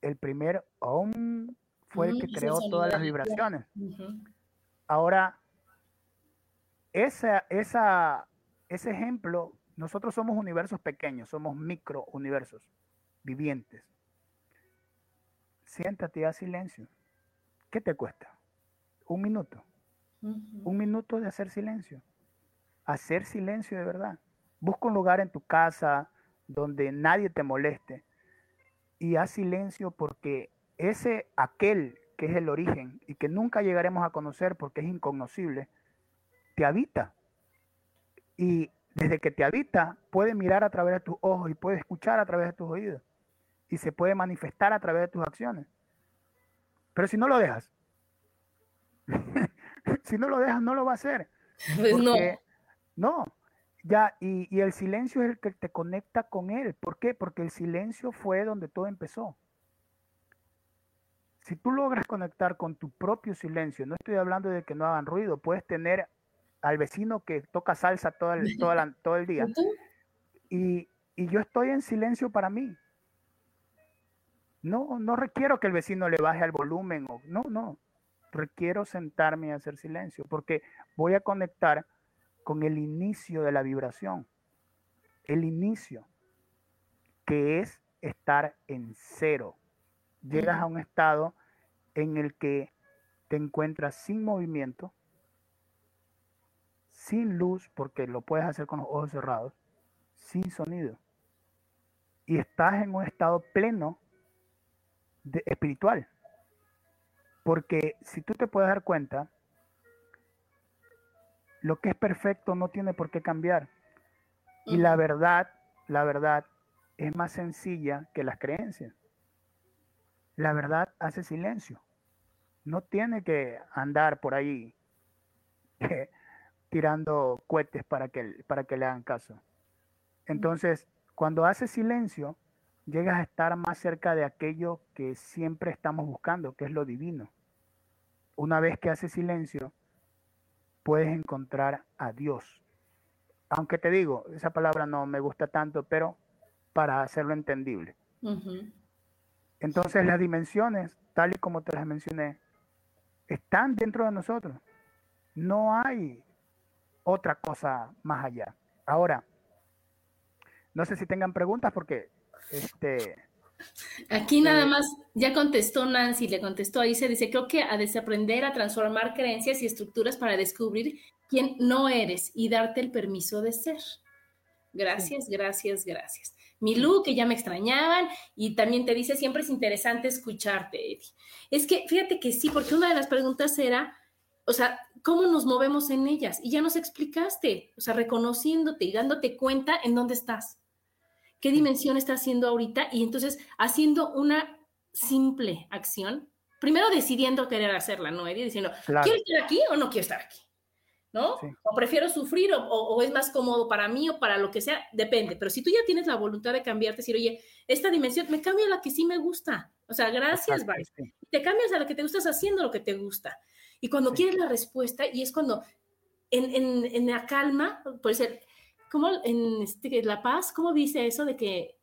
El primer Om fue el que creó todas las vibraciones. Ahora, esa, esa, ese ejemplo, nosotros somos universos pequeños, somos micro universos vivientes. Siéntate a silencio. ¿Qué te cuesta? Un minuto. Un minuto de hacer silencio. Hacer silencio de verdad. Busca un lugar en tu casa, donde nadie te moleste y haz silencio porque ese aquel que es el origen y que nunca llegaremos a conocer porque es incognoscible, te habita. Y desde que te habita, puede mirar a través de tus ojos y puede escuchar a través de tus oídos. Y se puede manifestar a través de tus acciones. Pero si no lo dejas, *laughs* si no lo dejas, no lo va a hacer. Pues no. No, ya, y, el silencio es el que te conecta con él. ¿Por qué? Porque el silencio fue donde todo empezó. Si tú logras conectar con tu propio silencio, no estoy hablando de que no hagan ruido, puedes tener al vecino que toca salsa todo el, todo el día. Y, y yo estoy en silencio para mí. No, no requiero que el vecino le baje al volumen. O, no, no. Requiero sentarme y hacer silencio porque voy a conectar con el inicio de la vibración. El inicio, que es estar en cero. Llegas a un estado en el que te encuentras sin movimiento, sin luz, porque lo puedes hacer con los ojos cerrados, sin sonido. Y estás en un estado pleno de, espiritual. Porque si tú te puedes dar cuenta, lo que es perfecto no tiene por qué cambiar. Y la verdad, la verdad es más sencilla que las creencias. La verdad hace silencio. No tiene que andar por ahí *laughs* tirando cohetes para que, para que le hagan caso. Entonces, cuando hace silencio, llegas a estar más cerca de aquello que siempre estamos buscando, que es lo divino. Una vez que hace silencio, puedes encontrar a Dios. Aunque te digo, esa palabra no me gusta tanto, pero para hacerlo entendible. Entonces las dimensiones, tal y como te las mencioné, están dentro de nosotros. No hay otra cosa más allá. Ahora, no sé si tengan preguntas porque este, Aquí nada más, ya contestó Nancy, le contestó ahí, se dice, creo que a desaprender a transformar creencias y estructuras para descubrir quién no eres y darte el permiso de ser. Gracias, gracias, gracias. Milú, que ya me extrañaban, y también te dice, siempre es interesante escucharte, Eddie. Es que fíjate que sí, porque una de las preguntas era, o sea, ¿cómo nos movemos en ellas? Y ya nos explicaste, o sea, reconociéndote y dándote cuenta en dónde estás qué dimensión está haciendo ahorita y entonces haciendo una simple acción, primero decidiendo querer hacerla, ¿no, Eddie? Diciendo, ¿quiero estar aquí o no quiero estar aquí? ¿No? O prefiero sufrir o, es más cómodo para mí o para lo que sea, depende. Pero si tú ya tienes la voluntad de cambiarte, decir, oye, esta dimensión me cambia a la que sí me gusta. O sea, gracias, bye. Te cambias a la que te gusta haciendo lo que te gusta. Y cuando quieres la respuesta, y es cuando en, en, en la calma, puede ser, ¿cómo en este, La Paz, cómo dice eso de que,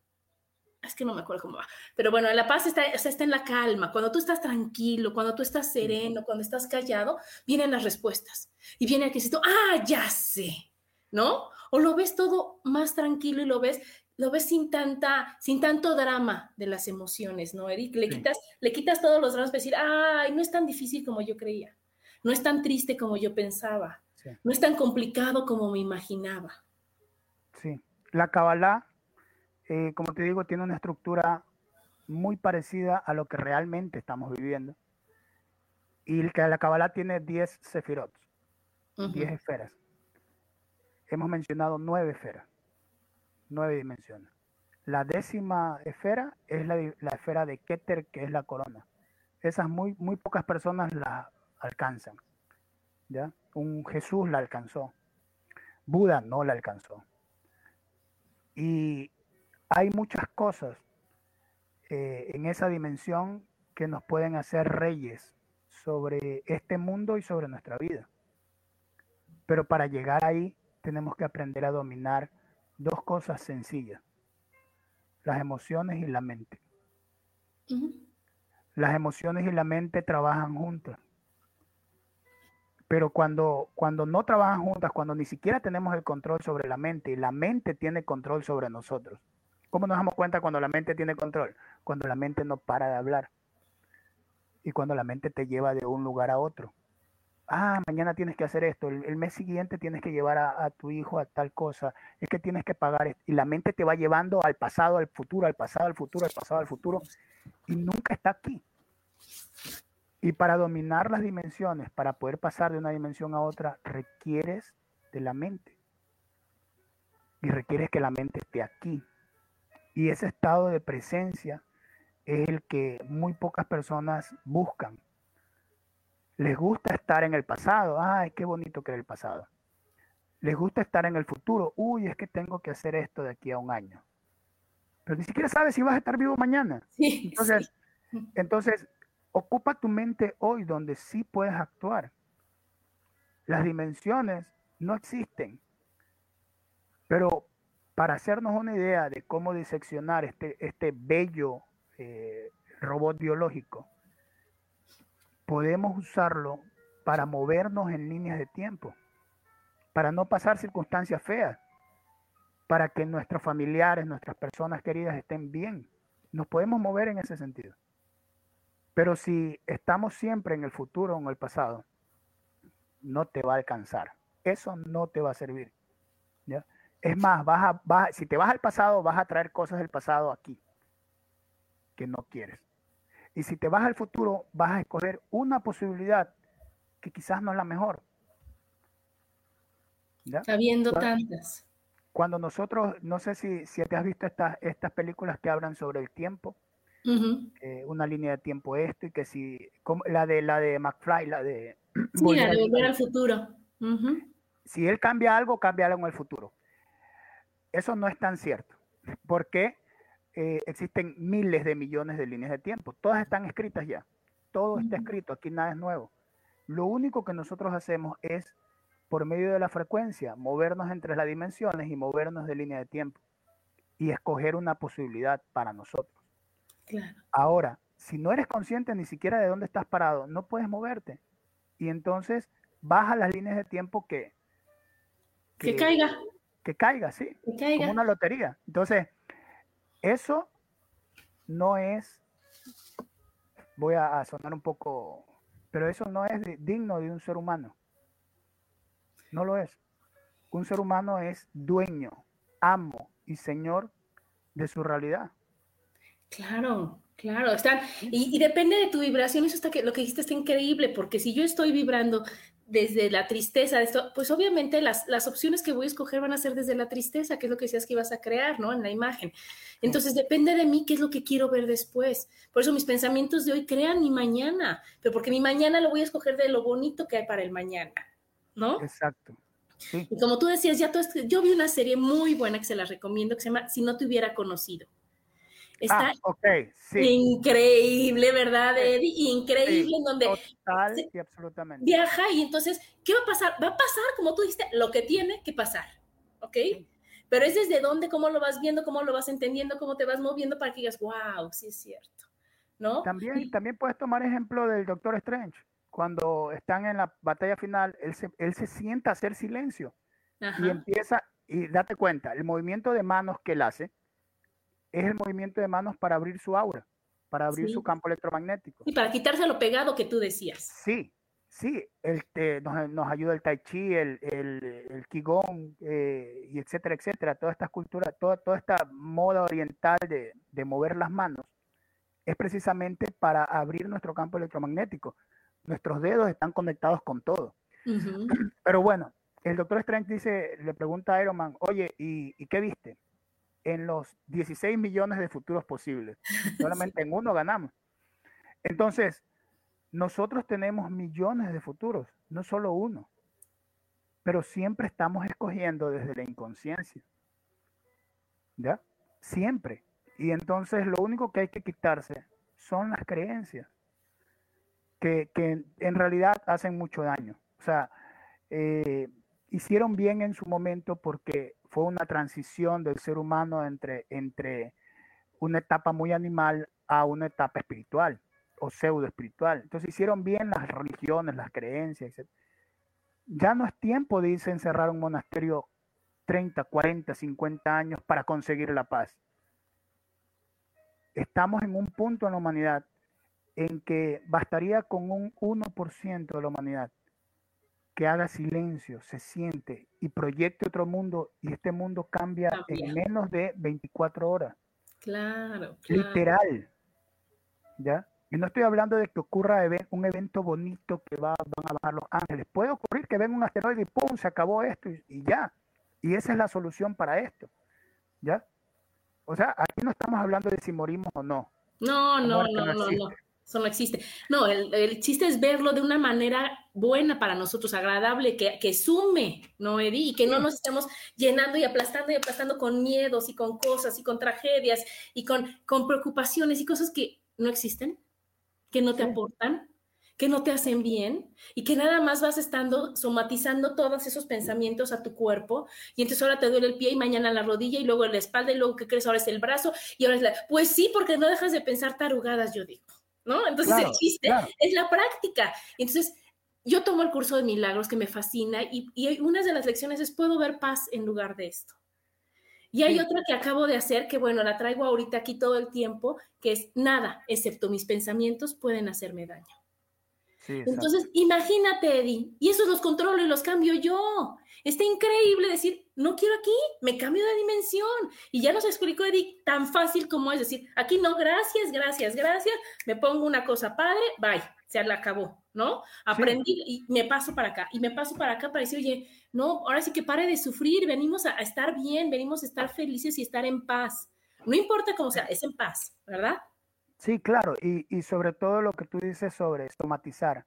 es que no me acuerdo cómo va, pero bueno, La Paz está, está en la calma, cuando tú estás tranquilo, cuando tú estás sereno, cuando estás callado, vienen las respuestas. Y viene aquí, tú, ah, ya sé, ¿no? O lo ves todo más tranquilo y lo ves lo ves sin tanta, sin tanto drama de las emociones, ¿no, Edith? Le, quitas, le quitas todos los dramas para decir, ay, no es tan difícil como yo creía, no es tan triste como yo pensaba, no es tan complicado como me imaginaba. Sí, la Kabbalah, eh, como te digo, tiene una estructura muy parecida a lo que realmente estamos viviendo. Y la Kabbalah tiene 10 sefirot, 10 esferas. Hemos mencionado 9 esferas, 9 dimensiones. La décima esfera es la, esfera de Keter, que es la corona. Esas muy, muy pocas personas la alcanzan. ¿ya? Un Jesús la alcanzó. Buda no la alcanzó. Y hay muchas cosas eh, en esa dimensión que nos pueden hacer reyes sobre este mundo y sobre nuestra vida. Pero para llegar ahí tenemos que aprender a dominar dos cosas sencillas, las emociones y la mente. Las emociones y la mente trabajan juntas. Pero cuando, cuando no trabajan juntas, cuando ni siquiera tenemos el control sobre la mente la mente tiene control sobre nosotros, ¿cómo nos damos cuenta cuando la mente tiene control? Cuando la mente no para de hablar y cuando la mente te lleva de un lugar a otro. Ah, mañana tienes que hacer esto, el, mes siguiente tienes que llevar a, a, tu hijo a tal cosa, es que tienes que pagar esto. Y la mente te va llevando al pasado, al futuro, al pasado, al futuro, al pasado, al futuro, y nunca está aquí. Y para dominar las dimensiones, para poder pasar de una dimensión a otra, requieres de la mente. Y requieres que la mente esté aquí. Y ese estado de presencia es el que muy pocas personas buscan. Les gusta estar en el pasado. Ay, qué bonito que era el pasado. Les gusta estar en el futuro. Uy, es que tengo que hacer esto de aquí a un año. Pero ni siquiera sabes si vas a estar vivo mañana. entonces, entonces Ocupa tu mente hoy donde sí puedes actuar. Las dimensiones no existen. Pero para hacernos una idea de cómo diseccionar este, este bello eh, robot biológico, podemos usarlo para movernos en líneas de tiempo, para no pasar circunstancias feas, para que nuestros familiares, nuestras personas queridas estén bien. Nos podemos mover en ese sentido. Pero si estamos siempre en el futuro o en el pasado, no te va a alcanzar. Eso no te va a servir. Es más, vas a, si te vas al pasado, vas a traer cosas del pasado aquí que no quieres. Y si te vas al futuro, vas a escoger una posibilidad que quizás no es la mejor. Habiendo tantas. Cuando nosotros, no sé si, si te has visto estas, estas películas que hablan sobre el tiempo, eh, una línea de tiempo esto y que si como, la de la de McFly, la de *clears throat* sí, la de volver al futuro. Si él cambia algo, cambia algo en el futuro. Eso no es tan cierto, porque eh, existen miles de millones de líneas de tiempo. Todas están escritas ya. Todo está escrito, aquí nada es nuevo. Lo único que nosotros hacemos es, por medio de la frecuencia, movernos entre las dimensiones y movernos de línea de tiempo y escoger una posibilidad para nosotros. Ahora, si no eres consciente ni siquiera de dónde estás parado, no puedes moverte. Y entonces baja las líneas de tiempo que... Que, caiga. que caiga, sí, Que caiga. como una lotería. Entonces, eso no es, voy a, a sonar un poco, pero eso no es digno de un ser humano. No lo es. Un ser humano es dueño, amo y señor de su realidad. Claro, claro, están, y, y depende de tu vibración, eso está que lo que dijiste está increíble, porque si yo estoy vibrando desde la tristeza de esto, pues obviamente las, las opciones que voy a escoger van a ser desde la tristeza, que es lo que decías que ibas a crear, ¿no? En la imagen. Entonces depende de mí qué es lo que quiero ver después. Por eso mis pensamientos de hoy crean mi mañana, pero porque mi mañana lo voy a escoger de lo bonito que hay para el mañana, ¿no? Exacto. Sí, Y como tú decías, ya todo esto, yo vi una serie muy buena que se la recomiendo, que se llama Si no te hubiera conocido. Está ah, ok, sí, Increíble, ¿verdad, Eddie? Increíble, Sí, en donde total sí. y absolutamente. viaja y entonces, ¿qué va a pasar? Va a pasar, como tú dijiste, lo que tiene que pasar, ¿ok? Pero es desde dónde, cómo lo vas viendo, cómo lo vas entendiendo, cómo te vas moviendo para que digas, wow, sí es cierto, ¿no? También, Y- también puedes tomar ejemplo del Doctor Strange. Cuando están en la batalla final, él se, él se sienta a hacer silencio y Ajá, empieza, y date cuenta, el movimiento de manos que él hace es el movimiento de manos para abrir su aura, para abrir Sí. su campo electromagnético. y para quitarse lo pegado que tú decías. Sí, sí, el, te- nos, nos ayuda el Tai Chi, el, el, el Qigong, eh, y etcétera, etcétera. Toda esta cultura, toda, toda esta moda oriental de, de mover las manos es precisamente para abrir nuestro campo electromagnético. Nuestros dedos están conectados con todo. *clears throat* Pero bueno, el doctor Strange dice, le pregunta a Iron Man, oye, ¿y, y qué viste? En los 16 millones de futuros posibles. *laughs* Solamente en uno ganamos. Entonces, nosotros tenemos millones de futuros, no solo uno. Pero siempre estamos escogiendo desde la inconsciencia. ¿Ya? Siempre. Y entonces lo único que hay que quitarse son las creencias que, que en realidad hacen mucho daño. O sea, eh, hicieron bien en su momento porque fue una transición del ser humano entre, entre una etapa muy animal a una etapa espiritual o pseudo espiritual. Entonces hicieron bien las religiones, las creencias, etc. Ya no es tiempo a encerrar un monasterio 30, 40, 50 años para conseguir la paz. Estamos en un punto en la humanidad en que bastaría con un 1% de la humanidad que haga silencio, se siente y proyecte otro mundo y este mundo cambia, en menos de 24 horas, Claro, claro. literal. ¿Ya? Y no estoy hablando de que ocurra un evento bonito que va, van a bajar los ángeles. Puede ocurrir que venga un asteroide y ¡pum! se acabó esto y, y ya. Y esa es la solución para esto. ¿Ya? O sea, aquí no estamos hablando de si morimos o no. No, no, no, no no. Eso no existe. No, el, el chiste es verlo de una manera buena para nosotros, agradable, que, que sume, ¿no, Eddie? Y que no nos estemos llenando y aplastando y aplastando con miedos y con cosas y con tragedias y con, con preocupaciones y cosas que no existen, que no te Sí. aportan, que no te hacen bien y que nada más vas estando somatizando todos esos pensamientos a tu cuerpo y entonces ahora te duele el pie y mañana la rodilla y luego la espalda y luego ¿qué crees? Ahora es el brazo y ahora es la... Pues sí, porque no dejas de pensar tarugadas, yo digo, ¿no? Entonces Claro, el chiste claro. es la práctica. Entonces yo tomo el curso de milagros que me fascina y, y una de las lecciones es puedo ver paz en lugar de esto. Y hay Sí. otra que acabo de hacer, que bueno, la traigo ahorita aquí todo el tiempo, que es nada, excepto mis pensamientos pueden hacerme daño. Sí. Entonces, imagínate, Eddie, y esos los controlo y los cambio yo. Está increíble decir, no quiero aquí, me cambio de dimensión. Y ya nos explicó Eddie tan fácil como es decir, aquí no, gracias, gracias, gracias, me pongo una cosa padre, bye, se la acabó, ¿no? Aprendí y me paso para acá, y me paso para acá para decir, oye, no, ahora sí que pare de sufrir, venimos a, a estar bien, venimos a estar felices y estar en paz. No importa cómo sea, es en paz, ¿verdad? Sí, claro, y, y sobre todo lo que tú dices sobre somatizar.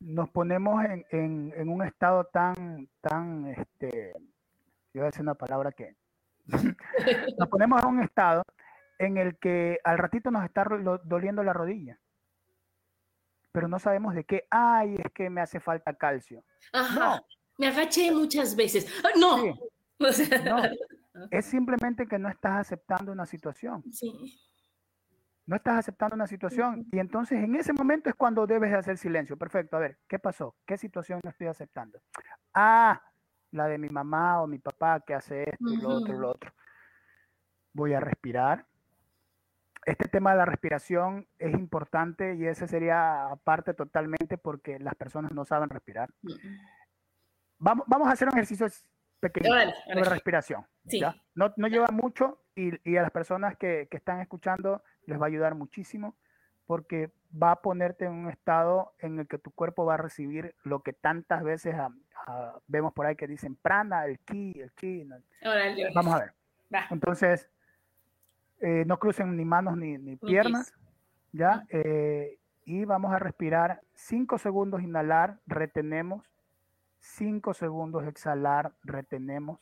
Nos ponemos en, en- en un estado tan, tan, este, yo voy a decir una palabra que, *laughs* nos ponemos en un estado en el que al ratito nos está doliendo la rodilla, pero no sabemos de qué, ay, es que me hace falta calcio. Ajá. No. Me agaché muchas veces. ¡Ay, no! Sí. *laughs* No, *laughs* es simplemente que no estás aceptando una situación. sí. No estás aceptando una situación y entonces en ese momento es cuando debes de hacer silencio. Perfecto, a ver, ¿qué pasó? ¿Qué situación no estoy aceptando? Ah, la de mi mamá o mi papá que hace esto y lo otro lo otro. Voy a respirar. Este tema de la respiración es importante y ese sería aparte totalmente porque las personas no saben respirar. Vamos, vamos a hacer un ejercicio pequeño de respiración. No, no, lleva mucho y, y, a las personas que, que están escuchando les va a ayudar muchísimo porque va a ponerte en un estado en el que tu cuerpo va a recibir lo que tantas veces ah, ah, vemos por ahí que dicen prana, el ki, el chi. Vamos a ver. Entonces, eh, no crucen ni manos ni, piernas, ¿ya? Eh, y vamos a respirar 5 segundos, inhalar, retenemos, 5 segundos, exhalar, retenemos,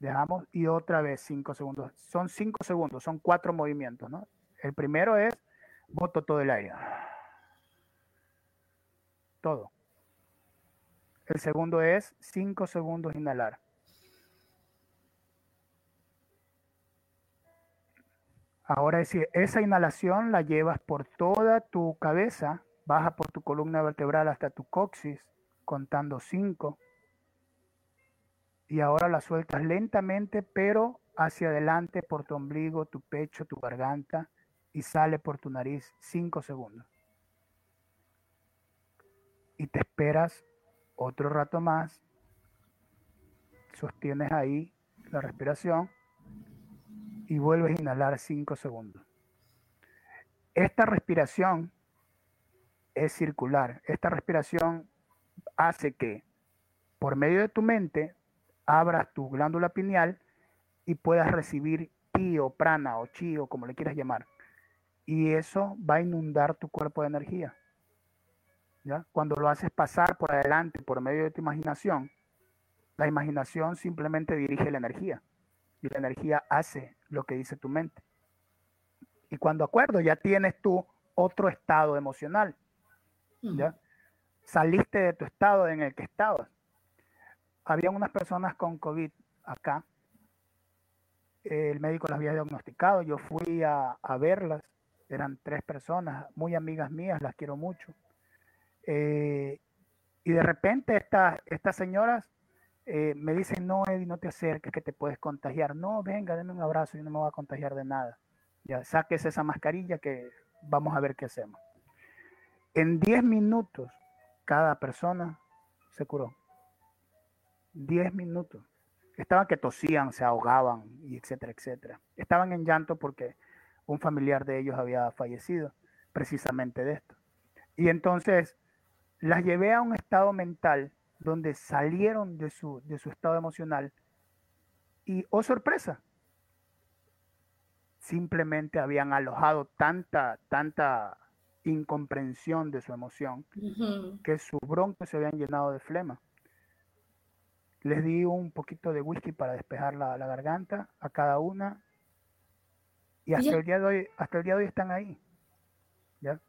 dejamos y otra vez 5 segundos. Son 5 segundos, son cuatro movimientos, ¿no? El primero es Boto todo el aire. Todo. El segundo es 5 segundos inhalar. Ahora es esa inhalación la llevas por toda tu cabeza, baja por tu columna vertebral hasta tu coxis, contando 5. Y ahora la sueltas lentamente, pero hacia adelante por tu ombligo, tu pecho, tu garganta y sale por tu nariz 5 segundos. Y te esperas otro rato más. Sostienes ahí la respiración y vuelves a inhalar 5 segundos. Esta respiración es circular. Esta respiración hace que por medio de tu mente abras tu glándula pineal y puedas recibir ki o prana o chi o como le quieras llamar y eso va a inundar tu cuerpo de energía. ¿ya? Cuando lo haces pasar por adelante por medio de tu imaginación, la imaginación simplemente dirige la energía y la energía hace lo que dice tu mente. Y cuando acuerdo, ya tienes tú otro estado emocional. ¿ya? Saliste de tu estado en el que estabas. Había unas personas con COVID acá. El médico las había diagnosticado. Yo fui a, verlas eran tres personas, muy amigas mías, las quiero mucho. Eh, y de repente estas señoras eh, me dicen, no, Eddie, no te acerques, que te puedes contagiar. No, venga, denme un abrazo, yo no me voy a contagiar de nada. Ya, saques esa mascarilla que vamos a ver qué hacemos. En 10 minutos, cada persona se curó. 10 minutos. Estaban que tosían, se ahogaban, y etcétera, etcétera. Estaban en llanto porque un familiar de ellos había fallecido precisamente de esto. Y entonces las llevé a un estado mental donde salieron de su, de su estado emocional y, oh sorpresa, simplemente habían alojado tanta, tanta incomprensión de su emoción que su bronco se habían llenado de flema. Les di un poquito de whisky para despejar la, la garganta a cada una y hasta el día de hoy, hasta el día de hoy están ahí. ¿ya?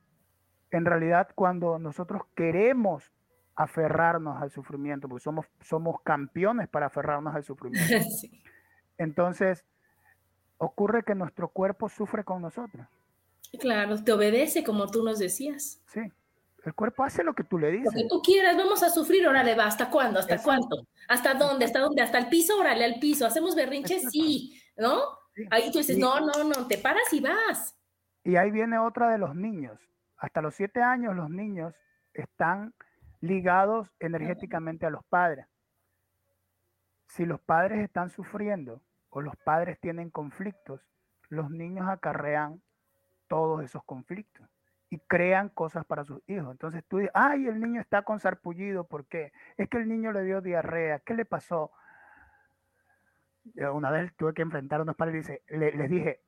En realidad, cuando nosotros queremos aferrarnos al sufrimiento, porque somos, somos campeones para aferrarnos al sufrimiento. *laughs* Entonces, ocurre que nuestro cuerpo sufre con nosotros. Claro, te obedece como tú nos decías. Sí, el cuerpo hace lo que tú le dices. Lo que tú quieras, vamos a sufrir, órale, va, ¿hasta cuándo? ¿Hasta cuánto? ¿Hasta dónde? ¿Hasta dónde? ¿Hasta el piso? Órale, al piso. ¿Hacemos berrinches? Sí, ¿no? Ahí tú dices, no, no, no, te paras y vas. Y ahí viene otra de los niños. Hasta los siete años los niños están ligados energéticamente a los padres. Si los padres están sufriendo o los padres tienen conflictos, los niños acarrean todos esos conflictos y crean cosas para sus hijos. Entonces tú dices, ay, el niño está con sarpullido, ¿por qué? Es que el niño le dio diarrea, ¿qué le pasó? una vez tuve que enfrentar a unos padres y dice, les dije,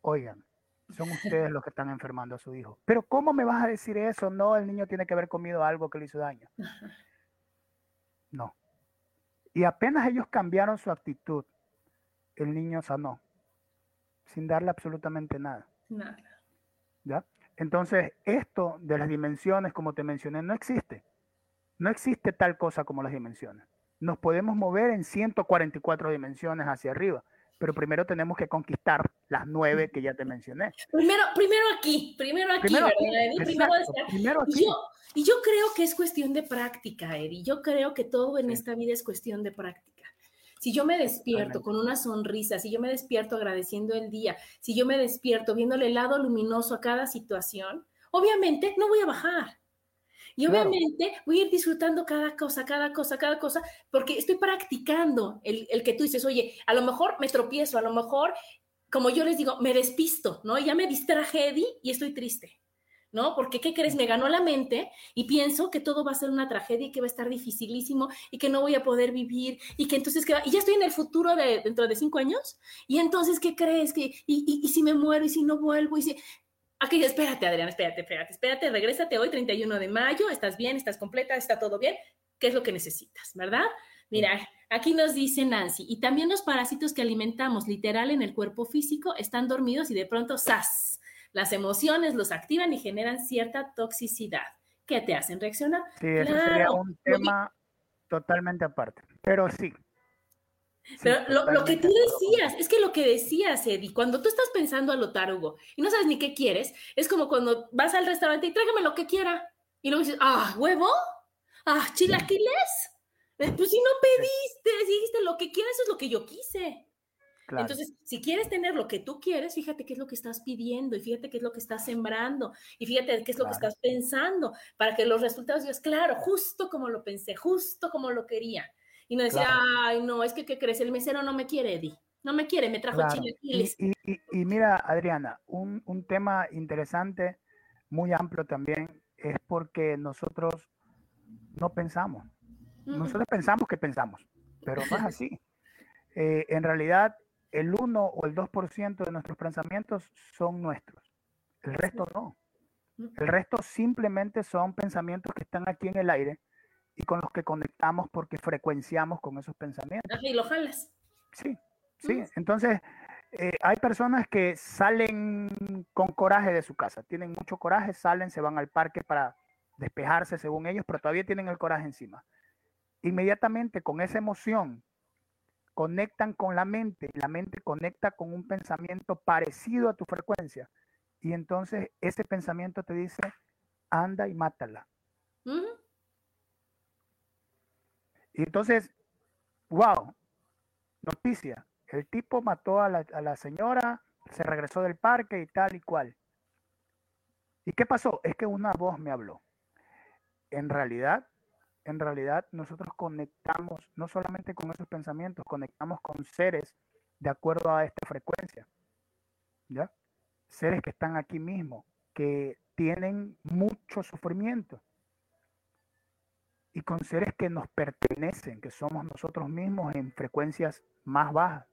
oigan, son ustedes los que están enfermando a su hijo. Pero ¿cómo me vas a decir eso? No, el niño tiene que haber comido algo que le hizo daño. *laughs* No. Y apenas ellos cambiaron su actitud, el niño sanó, sin darle absolutamente nada. Nada. ¿Ya? Entonces, esto de las dimensiones, como te mencioné, no existe. No existe tal cosa como las dimensiones nos podemos mover en 144 dimensiones hacia arriba, pero primero tenemos que conquistar las nueve que ya te mencioné. Primero, primero aquí, primero aquí, primero Primero, aquí. Y, yo, creo que es cuestión de práctica, Eddie. Yo creo que todo en esta vida es cuestión de práctica. Si yo me despierto con una sonrisa, si yo me despierto agradeciendo el día, si yo me despierto viéndole el lado luminoso a cada situación, obviamente no voy a bajar. Y obviamente voy a ir disfrutando cada cosa, cada cosa, cada cosa, porque estoy practicando el, el, que tú dices, oye, a lo mejor me tropiezo, a lo mejor, como yo les digo, me despisto, ¿no? Ya me distraje, Eddie, y estoy triste. ¿No? Porque, ¿qué crees? Me ganó la mente y pienso que todo va a ser una tragedia y que va a estar dificilísimo y que no voy a poder vivir y que entonces, ¿qué va? y ya estoy en el futuro de dentro de cinco años y entonces, ¿qué crees? que y, y, y, si me muero y si no vuelvo y si... Aquí, espérate, Adriana, espérate, espérate, espérate, regrésate hoy, 31 de mayo, estás bien, estás completa, está todo bien, ¿qué es lo que necesitas, verdad? Mira, aquí nos dice Nancy, y también los parásitos que alimentamos literal en el cuerpo físico están dormidos y de pronto, ¡zas! Las emociones los activan y generan cierta toxicidad que te hacen reaccionar. Sí, eso sería un tema totalmente aparte, pero sí, pero lo, que tú decías, es que lo que decías, Eddie, cuando tú estás pensando a lo tarugo y no sabes ni qué quieres, es como cuando vas al restaurante y tráigame lo que quiera. Y luego dices, ah, huevo, ah, chilaquiles. Eh, pues si no pediste, si dijiste lo que quieres, eso es lo que yo quise. Entonces, si quieres tener lo que tú quieres, fíjate qué es lo que estás pidiendo y fíjate qué es lo que estás sembrando y fíjate qué es lo que estás pensando para que los resultados digas, claro, justo como lo pensé, justo como lo quería. Y no decía, ay, no, es que, ¿qué crees? El mesero no me quiere, Eddie. No me quiere, me trajo claro. Y, y, mira, Adriana, un, un tema interesante, muy amplio también, es porque nosotros no pensamos. Nosotros pensamos que pensamos, pero no es así. *laughs* Eh, en realidad, el 1 o el 2% de nuestros pensamientos son nuestros. El resto no. El resto simplemente son pensamientos que están aquí en el aire y con los que conectamos porque frecuenciamos con esos pensamientos. Y lo jalas. Sí, sí. Entonces, eh, hay personas que salen con coraje de su casa, tienen mucho coraje, salen, se van al parque para despejarse según ellos, pero todavía tienen el coraje encima. Inmediatamente con esa emoción conectan con la mente, la mente conecta con un pensamiento parecido a tu frecuencia y entonces ese pensamiento te dice, anda y mátala. Y entonces, wow, noticia, el tipo mató a la, señora, se regresó del parque y tal y cual. ¿Y qué pasó? Es que una voz me habló. En realidad, en realidad nosotros conectamos no solamente con esos pensamientos, conectamos con seres de acuerdo a esta frecuencia. ¿Ya? Seres que están aquí mismo, que tienen mucho sufrimiento y con seres que nos pertenecen, que somos nosotros mismos en frecuencias más bajas.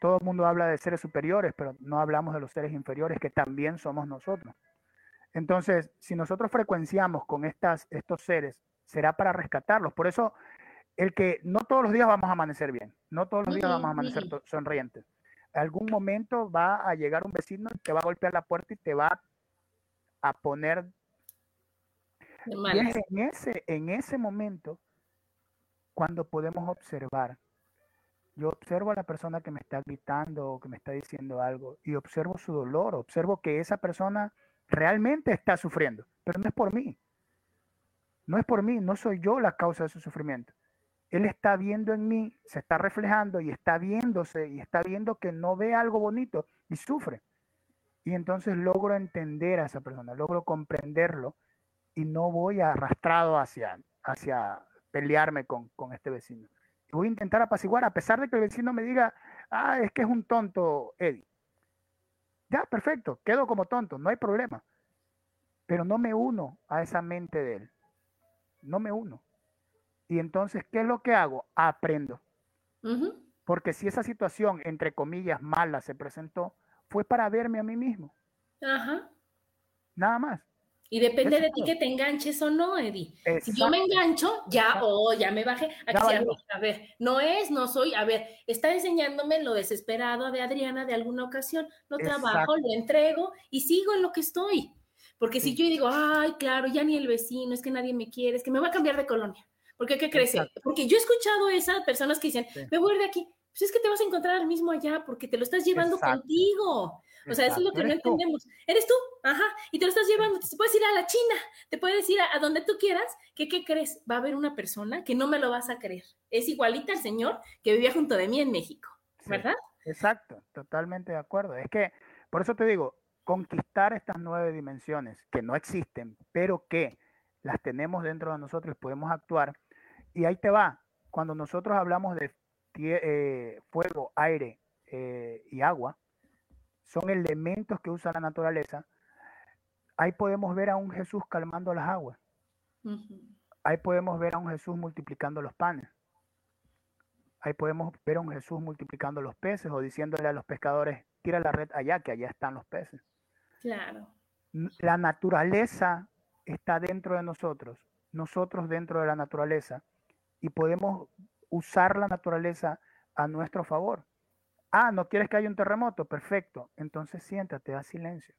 Todo el mundo habla de seres superiores, pero no hablamos de los seres inferiores que también somos nosotros. Entonces, si nosotros frecuenciamos con estas, estos seres, será para rescatarlos. Por eso, el que no todos los días vamos a amanecer bien, no todos los días vamos a amanecer sonrientes. Algún momento va a llegar un vecino y te va a golpear la puerta y te va a poner y es en ese, en ese momento cuando podemos observar. Yo observo a la persona que me está gritando o que me está diciendo algo y observo su dolor, observo que esa persona realmente está sufriendo, pero no es por mí. No es por mí, no soy yo la causa de su sufrimiento. Él está viendo en mí, se está reflejando y está viéndose y está viendo que no ve algo bonito y sufre. Y entonces logro entender a esa persona, logro comprenderlo y no voy arrastrado hacia, hacia pelearme con, este vecino. voy a intentar apaciguar, a pesar de que el vecino me diga, ah, es que es un tonto, Eddie. Ya, perfecto, quedo como tonto, no hay problema. Pero no me uno a esa mente de él. No me uno. Y entonces, ¿qué es lo que hago? Aprendo. Porque si esa situación, entre comillas, mala se presentó, fue para verme a mí mismo. Ajá. Nada más. Y depende de ti que te enganches o no, Eddie. Si yo me engancho, ya, o oh, ya me bajé. a ver, no es, no soy, a ver, está enseñándome lo desesperado de Adriana de alguna ocasión. Lo trabajo, lo entrego y sigo en lo que estoy. Porque si yo digo, ay, claro, ya ni el vecino, es que nadie me quiere, es que me va a cambiar de colonia. ¿Por qué? ¿Qué crees? Porque yo he escuchado esas personas que dicen, me voy de aquí. pues es que te vas a encontrar al mismo allá porque te lo estás llevando contigo. O sea, eso es lo que no entendemos. Eres tú, ajá, y te lo estás llevando. Te puedes ir a la China, te puedes ir a, donde tú quieras. ¿Qué, ¿Qué crees? Va a haber una persona que no me lo vas a creer. Es igualita al señor que vivía junto de mí en México, ¿verdad? exacto, totalmente de acuerdo. Es que, por eso te digo, conquistar estas nueve dimensiones que no existen, pero que las tenemos dentro de nosotros y podemos actuar. Y ahí te va, cuando nosotros hablamos de eh, fuego, aire eh, y agua, son elementos que usa la naturaleza, ahí podemos ver a un Jesús calmando las aguas. Ahí podemos ver a un Jesús multiplicando los panes. Ahí podemos ver a un Jesús multiplicando los peces o diciéndole a los pescadores, tira la red allá, que allá están los peces. Claro. La naturaleza está dentro de nosotros, nosotros dentro de la naturaleza, y podemos usar la naturaleza a nuestro favor. Ah, ¿no quieres que haya un terremoto? Perfecto. Entonces siéntate, haz silencio.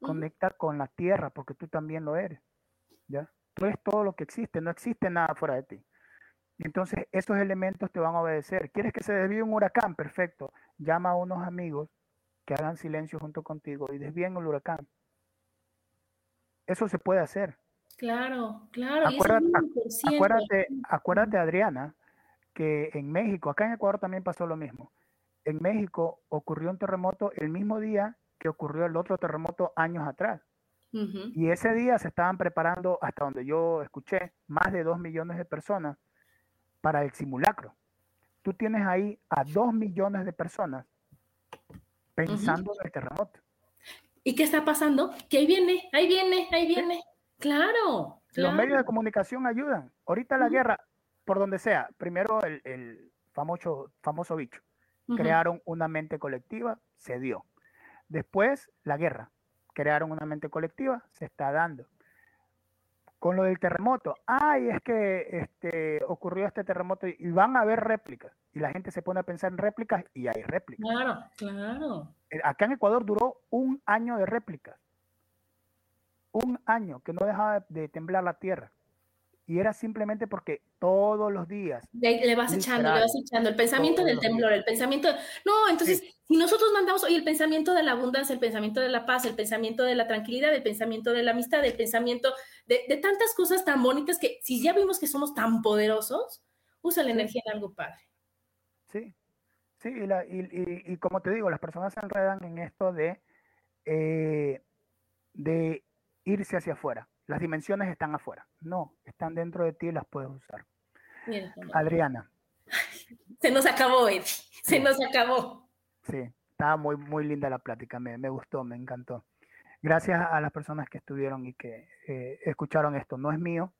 Conecta con la tierra, porque tú también lo eres. ¿Ya? Tú eres todo lo que existe, no existe nada fuera de ti. Entonces, esos elementos te van a obedecer. ¿Quieres que se desvíe un huracán? Perfecto. Llama a unos amigos que hagan silencio junto contigo y desvíen el huracán. Eso se puede hacer. Claro, claro. Acuérdate, acuérdate, Adriana, que en México, acá en Ecuador también pasó lo mismo. En México ocurrió un terremoto el mismo día que ocurrió el otro terremoto años atrás. Y ese día se estaban preparando, hasta donde yo escuché, más de dos millones de personas para el simulacro. Tú tienes ahí a dos millones de personas pensando en el terremoto. ¿Y qué está pasando? Que ahí viene, ahí viene, ahí viene. Claro, Los medios de comunicación ayudan. Ahorita la guerra, por donde sea, primero el, famoso, famoso bicho. Crearon una mente colectiva, se dio. Después la guerra. Crearon una mente colectiva, se está dando. Con lo del terremoto, ay, es que este, ocurrió este terremoto y van a haber réplicas. Y la gente se pone a pensar en réplicas y hay réplicas. Claro, claro. Eh, acá en Ecuador duró un año de réplicas. Un año que no dejaba de temblar la tierra. Y era simplemente porque todos los días. Le, vas echando, le vas echando. El pensamiento del temblor, el pensamiento. No, entonces, si nosotros mandamos hoy el pensamiento de la abundancia, el pensamiento de la paz, el pensamiento de la tranquilidad, el pensamiento de la amistad, el pensamiento de, tantas cosas tan bonitas que si ya vimos que somos tan poderosos, usa la energía en algo padre. Sí, sí, y, como te digo, las personas se enredan en esto de, eh, de irse hacia afuera. Las dimensiones están afuera. No, están dentro de ti y las puedes usar. Adriana. *laughs* Se nos acabó, Eddie. Se nos acabó. Sí, estaba muy, muy linda la plática. Me, me gustó, me encantó. Gracias a las personas que estuvieron y que eh, escucharon esto. No es mío,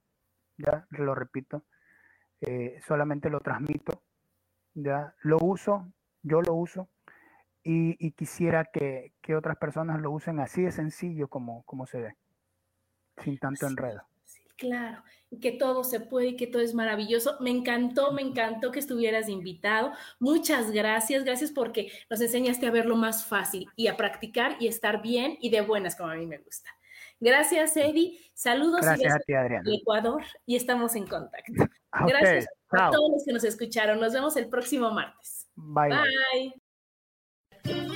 ya lo repito. Eh, solamente lo transmito. Ya lo uso, yo lo uso. Y, quisiera que, que, otras personas lo usen así de sencillo como, como se ve sin tanto enredo. Sí, claro, que todo se puede y que todo es maravilloso. Me encantó, me encantó que estuvieras invitado. Muchas gracias, gracias porque nos enseñaste a verlo más fácil y a practicar y estar bien y de buenas como a mí me gusta. Gracias, Eddie. Saludos gracias a ti, Adriana. Ecuador y estamos en contacto. *laughs* Gracias a todos los que nos escucharon. Nos vemos el próximo martes. bye. bye.